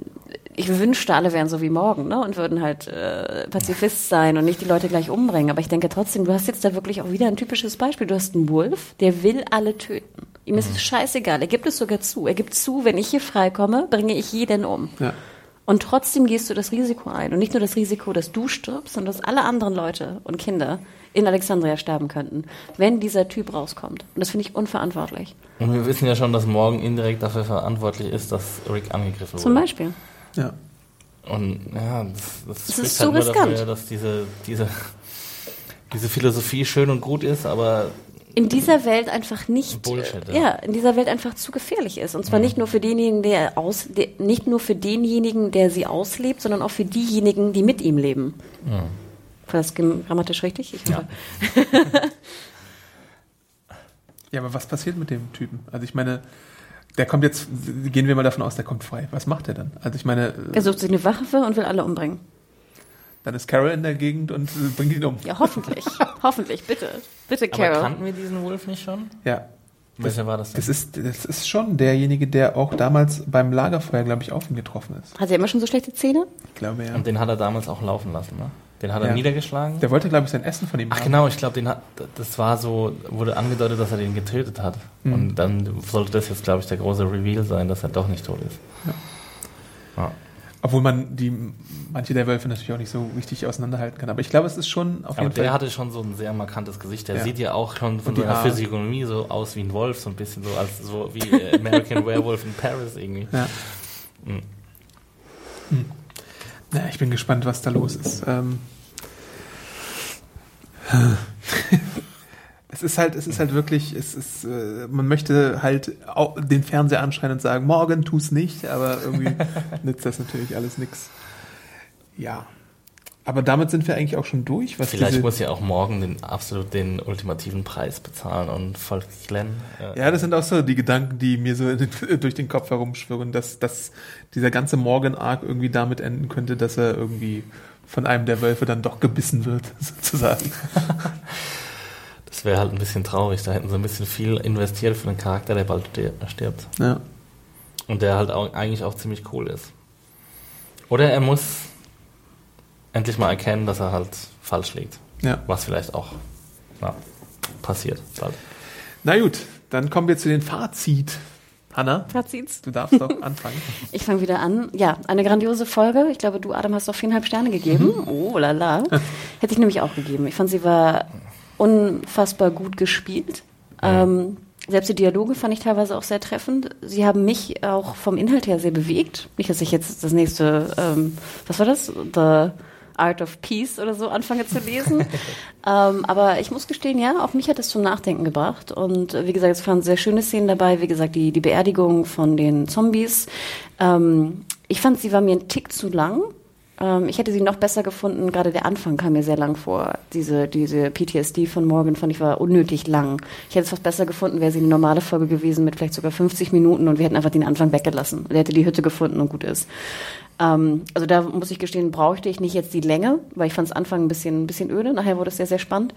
ich wünschte, alle wären so wie Morgan, ne? Und würden halt äh, Pazifist sein und nicht die Leute gleich umbringen. Aber ich denke trotzdem, du hast jetzt da wirklich auch wieder ein typisches Beispiel. Du hast einen Wolf, der will alle töten. Ihm ist es scheißegal. Er gibt es sogar zu. Er gibt zu, wenn ich hier freikomme, bringe ich jeden um. Ja. Und trotzdem gehst du das Risiko ein. Und nicht nur das Risiko, dass du stirbst, sondern dass alle anderen Leute und Kinder in Alexandria sterben könnten, wenn dieser Typ rauskommt. Und das finde ich unverantwortlich. Und wir wissen ja schon, dass Morgan indirekt dafür verantwortlich ist, dass Rick angegriffen Zum wurde. Beispiel. Ja. Und ja, das, das, ist spricht so halt nur riskant. dafür, dass diese, diese, diese Philosophie schön und gut ist, aber in dieser Welt einfach nicht Bullshit, äh, ja. ja. in dieser Welt einfach zu gefährlich ist und zwar nicht nur für denjenigen der aus der, nicht nur für denjenigen der sie auslebt sondern auch für diejenigen die mit ihm leben war das grammatisch richtig ich Ja. Ja, aber was passiert mit dem Typen? Also ich meine, der kommt jetzt, gehen wir mal davon aus, der kommt frei. Was macht er dann? Also ich meine, er sucht sich eine Waffe und will alle umbringen dann ist Carol in der Gegend und bringt ihn um. ja hoffentlich hoffentlich bitte bitte Aber Carol kannten wir diesen Wolf nicht schon? Ja. Welcher war das denn? Das ist, das ist schon derjenige, der auch damals beim Lagerfeuer, glaube ich, auf ihn getroffen ist. hat er immer schon so schlechte Zähne Ich glaube, ja. Und den hat er damals auch laufen lassen, ne? Den hat er Ja. niedergeschlagen. Der wollte, glaube ich, sein Essen von ihm Ach haben. genau, ich glaube, den hat, das war so, wurde angedeutet, dass er den getötet hat. Mhm. Und dann sollte das jetzt, glaube ich, der große Reveal sein, dass er doch nicht tot ist. Ja. Obwohl man die, manche der Wölfe natürlich auch nicht so richtig auseinanderhalten kann. Aber ich glaube, es ist schon auf Aber jeden der Fall. hatte schon so ein sehr markantes Gesicht. Der Ja. sieht ja auch schon von seiner. Physiognomie so aus wie ein Wolf, so ein bisschen so als so wie äh, American Werewolf in Paris irgendwie. Ja. Mhm. Hm. Ja, ich bin gespannt, was da los ist. Ähm, es ist halt, es ist halt wirklich, es ist, äh, man möchte halt au- den Fernseher anschreien und sagen, morgen tu's nicht, aber irgendwie nützt das natürlich alles nix. Ja. Aber damit sind wir eigentlich auch schon durch, was Vielleicht muss ja auch morgen den absolut den ultimativen Preis bezahlen und folgt Glenn. äh, Ja, das sind auch so die Gedanken, die mir so durch den Kopf herumschwirren, dass, dass dieser ganze Morgan-Arc irgendwie damit enden könnte, dass er irgendwie von einem der Wölfe dann doch gebissen wird, sozusagen. Das wäre halt ein bisschen traurig. Da hätten sie ein bisschen viel investiert für einen Charakter, der bald stir- stirbt. Ja. Und der halt auch, eigentlich auch ziemlich cool ist. Oder er muss endlich mal erkennen, dass er halt falsch liegt. ja. Was vielleicht auch na, passiert. Bald. Na gut, dann kommen wir zu den Fazit. Hanna, Fazits du darfst doch anfangen. ich fange wieder an ja eine grandiose Folge ich glaube du Adam hast doch viereinhalb Sterne gegeben oh lala hätte ich nämlich auch gegeben ich fand sie war unfassbar gut gespielt ähm, selbst die Dialoge fand ich teilweise auch sehr treffend. Sie haben mich auch vom Inhalt her sehr bewegt. Nicht, dass ich jetzt das nächste, ähm, was war das? The Art of Peace oder so anfange zu lesen. ähm, aber ich muss gestehen, ja, auch mich hat es zum Nachdenken gebracht. Und äh, wie gesagt, es waren sehr schöne Szenen dabei. Wie gesagt, die, die Beerdigung von den Zombies. Ähm, ich fand, sie war mir ein Tick zu lang. Ähm, ich hätte sie noch besser gefunden. Gerade der Anfang kam mir sehr lang vor. Diese, diese PTSD von Morgan fand ich war unnötig lang. Ich hätte es fast besser gefunden, wäre sie eine normale Folge gewesen mit vielleicht sogar 50 Minuten und wir hätten einfach den Anfang weggelassen. Der hätte die Hütte gefunden und gut ist. Ähm, also da muss ich gestehen, brauchte ich nicht jetzt die Länge, weil ich fand es Anfang ein bisschen, ein bisschen öde. Nachher wurde es sehr, sehr spannend.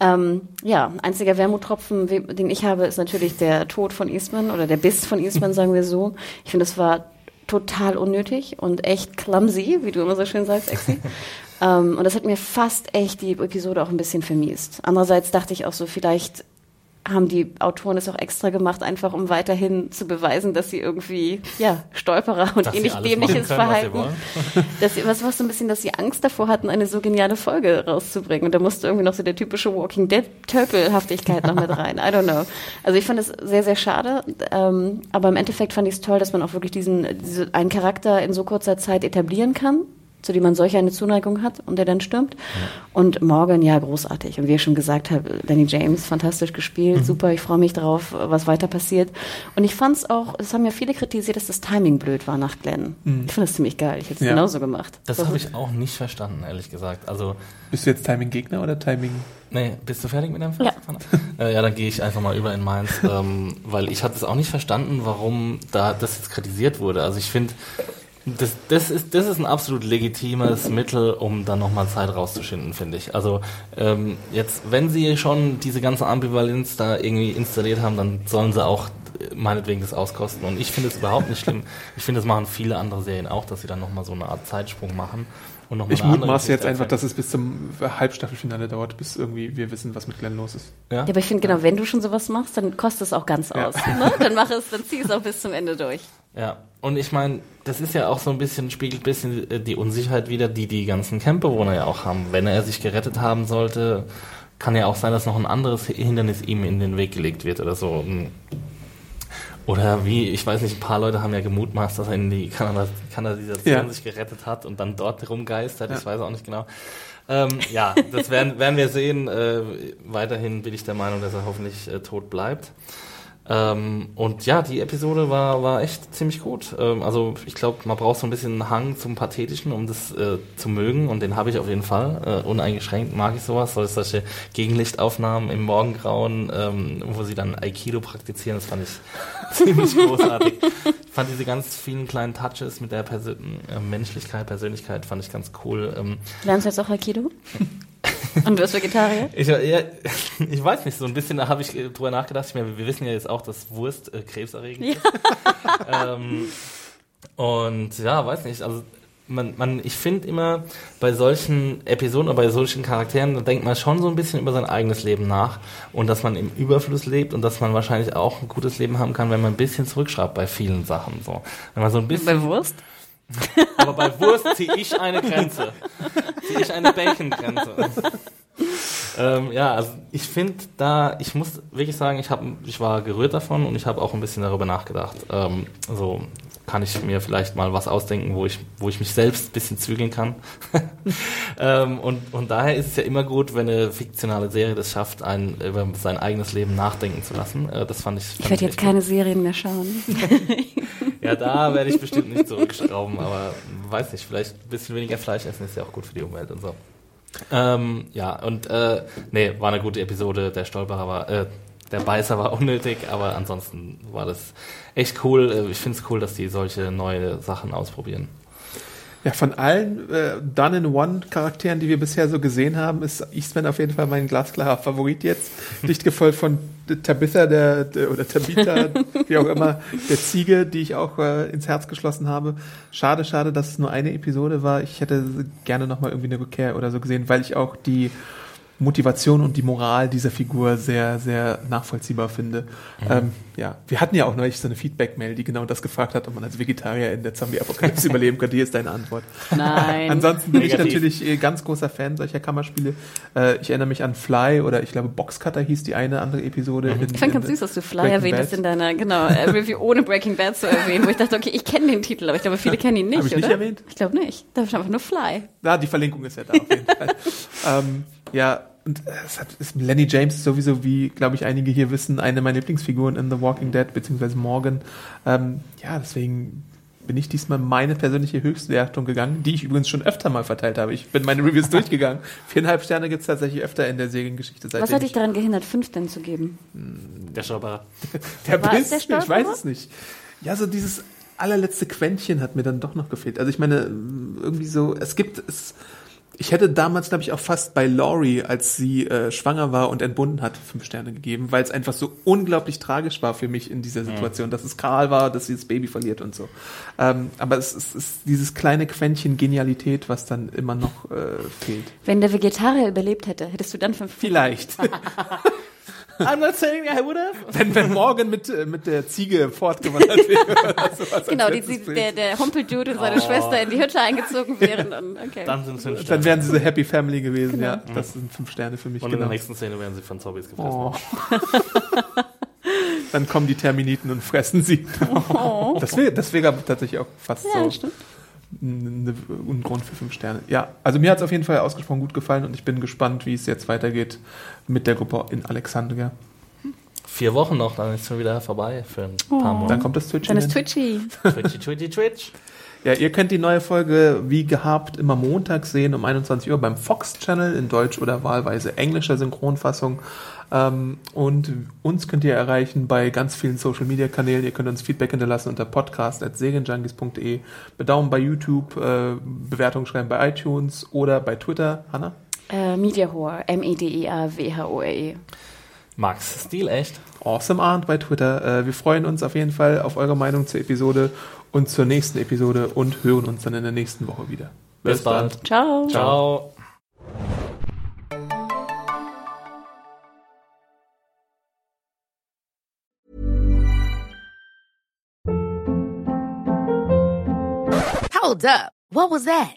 Ähm, ja, einziger Wermuttropfen, we- den ich habe, ist natürlich der Tod von Eastman oder der Biss von Eastman, sagen wir so. Ich finde, es war total unnötig und echt clumsy, wie du immer so schön sagst, Exi. ähm, und das hat mir fast echt die Episode auch ein bisschen vermiest. Andererseits dachte ich auch so, vielleicht haben die Autoren es auch extra gemacht, einfach um weiterhin zu beweisen, dass sie irgendwie, ja, Stolperer und Dass ähnlich dämliches können, Verhalten. Dass sie, was war so ein bisschen, dass sie Angst davor hatten, eine so geniale Folge rauszubringen. Und da musste irgendwie noch so der typische Walking Dead Tölpelhaftigkeit noch mit rein. I don't know. Also ich fand es sehr, sehr schade. Ähm, aber im Endeffekt fand ich es toll, dass man auch wirklich diesen, diese, einen Charakter in so kurzer Zeit etablieren kann zu dem man solch eine Zuneigung hat und der dann stürmt. Und Morgan, ja, großartig. Und wie ich schon gesagt habe, Danny James, fantastisch gespielt, super, ich freue mich drauf, was weiter passiert. Und ich fand es auch, es haben ja viele kritisiert, dass das Timing blöd war nach Glenn. Ich finde das ziemlich geil, ich hätte es Ja. genauso gemacht. Das habe ich auch nicht verstanden, ehrlich gesagt. Also, Bist du jetzt Timing-Gegner oder Timing? nee, bist du fertig mit deinem Ja. Fazit? Äh, ja, dann gehe ich einfach mal über in meins, ähm, weil ich hatte es auch nicht verstanden, warum da das jetzt kritisiert wurde. Also ich finde, das, das, ist, das ist ein absolut legitimes Mittel, um dann nochmal Zeit rauszuschinden, finde ich. Also ähm, jetzt, wenn sie schon diese ganze Ambivalenz da irgendwie installiert haben, dann sollen sie auch äh, meinetwegen das auskosten. Und ich finde es überhaupt nicht schlimm. Ich finde, das machen viele andere Serien auch, dass sie dann nochmal so eine Art Zeitsprung machen. Und noch mal Ich mutmaße jetzt einfach, dass es bis zum Halbstaffelfinale dauert, bis irgendwie wir wissen, was mit Glenn los ist. Ja? Ja, aber ich finde genau, wenn du schon sowas machst, dann kostet es auch ganz Ja. aus. Ne? Dann mach es, dann zieh es auch bis zum Ende durch. Ja, und ich meine, das ist ja auch so ein bisschen, spiegelt ein bisschen äh, die Unsicherheit wieder, die die ganzen Campbewohner ja auch haben. Wenn er sich gerettet haben sollte, kann ja auch sein, dass noch ein anderes Hindernis ihm in den Weg gelegt wird oder so. Oder wie, ich weiß nicht, ein paar Leute haben ja gemutmaßt, dass er in die Kanada Kanalisation ja. sich gerettet hat und dann dort rumgeistert. Ja. Ich weiß auch nicht genau. Ähm, ja, das werden, werden wir sehen. Äh, weiterhin bin ich der Meinung, dass er hoffentlich äh, tot bleibt. Ähm, und ja, die Episode war, war echt ziemlich gut. Ähm, also ich glaube, man braucht so ein bisschen einen Hang zum Pathetischen, um das äh, zu mögen. Und den habe ich auf jeden Fall. Äh, uneingeschränkt mag ich sowas. So solche Gegenlichtaufnahmen im Morgengrauen, ähm, wo sie dann Aikido praktizieren, das fand ich ziemlich großartig. Ich fand diese ganz vielen kleinen Touches mit der Persön äh, Menschlichkeit, Persönlichkeit, fand ich ganz cool. Ähm, Lernst du jetzt auch Aikido? Und du bist Vegetarier? Ich, ja, ich weiß nicht, so ein bisschen habe ich drüber nachgedacht. Ich meine, wir wissen ja jetzt auch, dass Wurst äh, krebserregend ja. ist. ähm, und ja, weiß nicht, also man, man, ich finde immer bei solchen Episoden oder bei solchen Charakteren, da denkt man schon so ein bisschen über sein eigenes Leben nach und dass man im Überfluss lebt und dass man wahrscheinlich auch ein gutes Leben haben kann, wenn man ein bisschen zurückschraubt bei vielen Sachen. So. Wenn man so ein bisschen, bei Wurst? Aber bei Wurst ziehe ich eine Grenze. Ziehe ich eine Bacon-Grenze. ähm, ja, also ich finde da, ich muss wirklich sagen, ich, hab, ich war gerührt davon und ich habe auch ein bisschen darüber nachgedacht. Ähm, so kann ich mir vielleicht mal was ausdenken, wo ich, wo ich mich selbst ein bisschen zügeln kann. ähm, und, und daher ist es ja immer gut, wenn eine fiktionale Serie das schafft, ein, über sein eigenes Leben nachdenken zu lassen. Äh, das fand ich. Fand ich werde jetzt keine Serien mehr schauen. ja, da werde ich bestimmt nicht zurückschrauben, aber weiß nicht, vielleicht ein bisschen weniger Fleisch essen ist ja auch gut für die Umwelt und so. Ähm, ja, und äh, nee, war eine gute Episode. Der Stolperer war, äh, der Beißer war unnötig, aber ansonsten war das echt cool. Äh, ich finde es cool, dass die solche neue Sachen ausprobieren. Ja, von allen äh, Done-in-One-Charakteren, die wir bisher so gesehen haben, ist Eastman auf jeden Fall mein glasklarer Favorit jetzt. Dicht gefolgt von Tabitha, der, der oder Tabitha, wie auch immer, der Ziege, die ich auch äh, ins Herz geschlossen habe. Schade, schade, dass es nur eine Episode war. Ich hätte gerne nochmal irgendwie eine Rückkehr oder so gesehen, weil ich auch die Motivation und die Moral dieser Figur sehr, sehr nachvollziehbar finde. Mhm. Ähm, ja, wir hatten ja auch neulich so eine Feedback-Mail, die genau das gefragt hat, ob man als Vegetarier in der Zombie-Apokalypse überleben könnte. Hier ist deine Antwort. Nein. Ansonsten bin Negativ. ich natürlich äh, ganz großer Fan solcher Kammerspiele. Äh, ich erinnere mich an Fly oder ich glaube Boxcutter hieß die eine andere Episode. Mhm. In, ich fand ganz süß, dass du Fly erwähnt hast in deiner genau, äh, Review ohne Breaking Bad zu erwähnen, wo ich dachte, okay, ich kenne den Titel, aber ich glaube, viele kennen ihn nicht, Hab ich oder? nicht erwähnt? Ich glaube nicht. Da ist einfach nur Fly. Ja, die Verlinkung ist ja da auf jeden Fall. ähm, ja, und es hat, ist Lenny James sowieso, wie glaube ich einige hier wissen, eine meiner Lieblingsfiguren in The Walking Dead, beziehungsweise Morgan. Ähm, ja, deswegen bin ich diesmal meine persönliche Höchstwertung gegangen, die ich übrigens schon öfter mal verteilt habe. Ich bin meine Reviews durchgegangen. Viereinhalb Sterne gibt es tatsächlich öfter in der Seriengeschichte. Was hat dich daran gehindert, fünf denn zu geben? Hm, der Stolperer. Der Biss, der ich weiß es nicht. Ja, so dieses allerletzte Quäntchen hat mir dann doch noch gefehlt. Also ich meine, irgendwie so, es gibt, es, ich hätte damals, glaube ich, auch fast bei Laurie, als sie äh, schwanger war und entbunden hat, fünf Sterne gegeben, weil es einfach so unglaublich tragisch war für mich in dieser Situation, mhm. dass es Karl war, dass sie das Baby verliert und so. Ähm, aber es, es ist dieses kleine Quäntchen Genialität, was dann immer noch äh, fehlt. Wenn der Vegetarier überlebt hätte, hättest du dann fünf Vielleicht. I'm not saying I would have. Wenn, wenn morgen mit, äh, mit der Ziege fortgewandert wäre. Sowas genau, die, die, der, der Humpeldude und seine oh. Schwester in die Hütte eingezogen wären. Dann, okay. dann sind fünf Sterne. Dann wären sie so Happy Family gewesen, genau. ja. Das sind fünf Sterne für mich. Und genau. in der nächsten Szene werden sie von Zombies gefressen. Oh. dann kommen die Terminiten und fressen sie. Oh. Das wäre das wär tatsächlich auch fast ja, so. Stimmt ein Grund für fünf Sterne. Ja, also mir hat es auf jeden Fall ausgesprochen gut gefallen und ich bin gespannt, wie es jetzt weitergeht mit der Gruppe in Alexandria. Vier Wochen noch, dann ist es schon wieder vorbei für ein oh. paar Monate. Dann kommt das Twitch. Dann ist Twitchy. Twitchy, Twitchy, Twitch. Ja, ihr könnt die neue Folge wie gehabt immer montags sehen um 21 Uhr beim Fox Channel in Deutsch oder wahlweise englischer Synchronfassung. Ähm, und uns könnt ihr erreichen bei ganz vielen Social Media Kanälen. Ihr könnt uns Feedback hinterlassen unter podcast.segenjunkies.de, bedauern bei YouTube, äh, Bewertungen schreiben bei iTunes oder bei Twitter. Hanna? Äh, Mediahore, M-E-D-I-A-W-H-O-R-E. Max Stil, echt? Awesome Arndt bei Twitter. Äh, wir freuen uns auf jeden Fall auf eure Meinung zur Episode und zur nächsten Episode und hören uns dann in der nächsten Woche wieder. Bis, Bis bald. Ciao. Ciao. Hold up. What was that?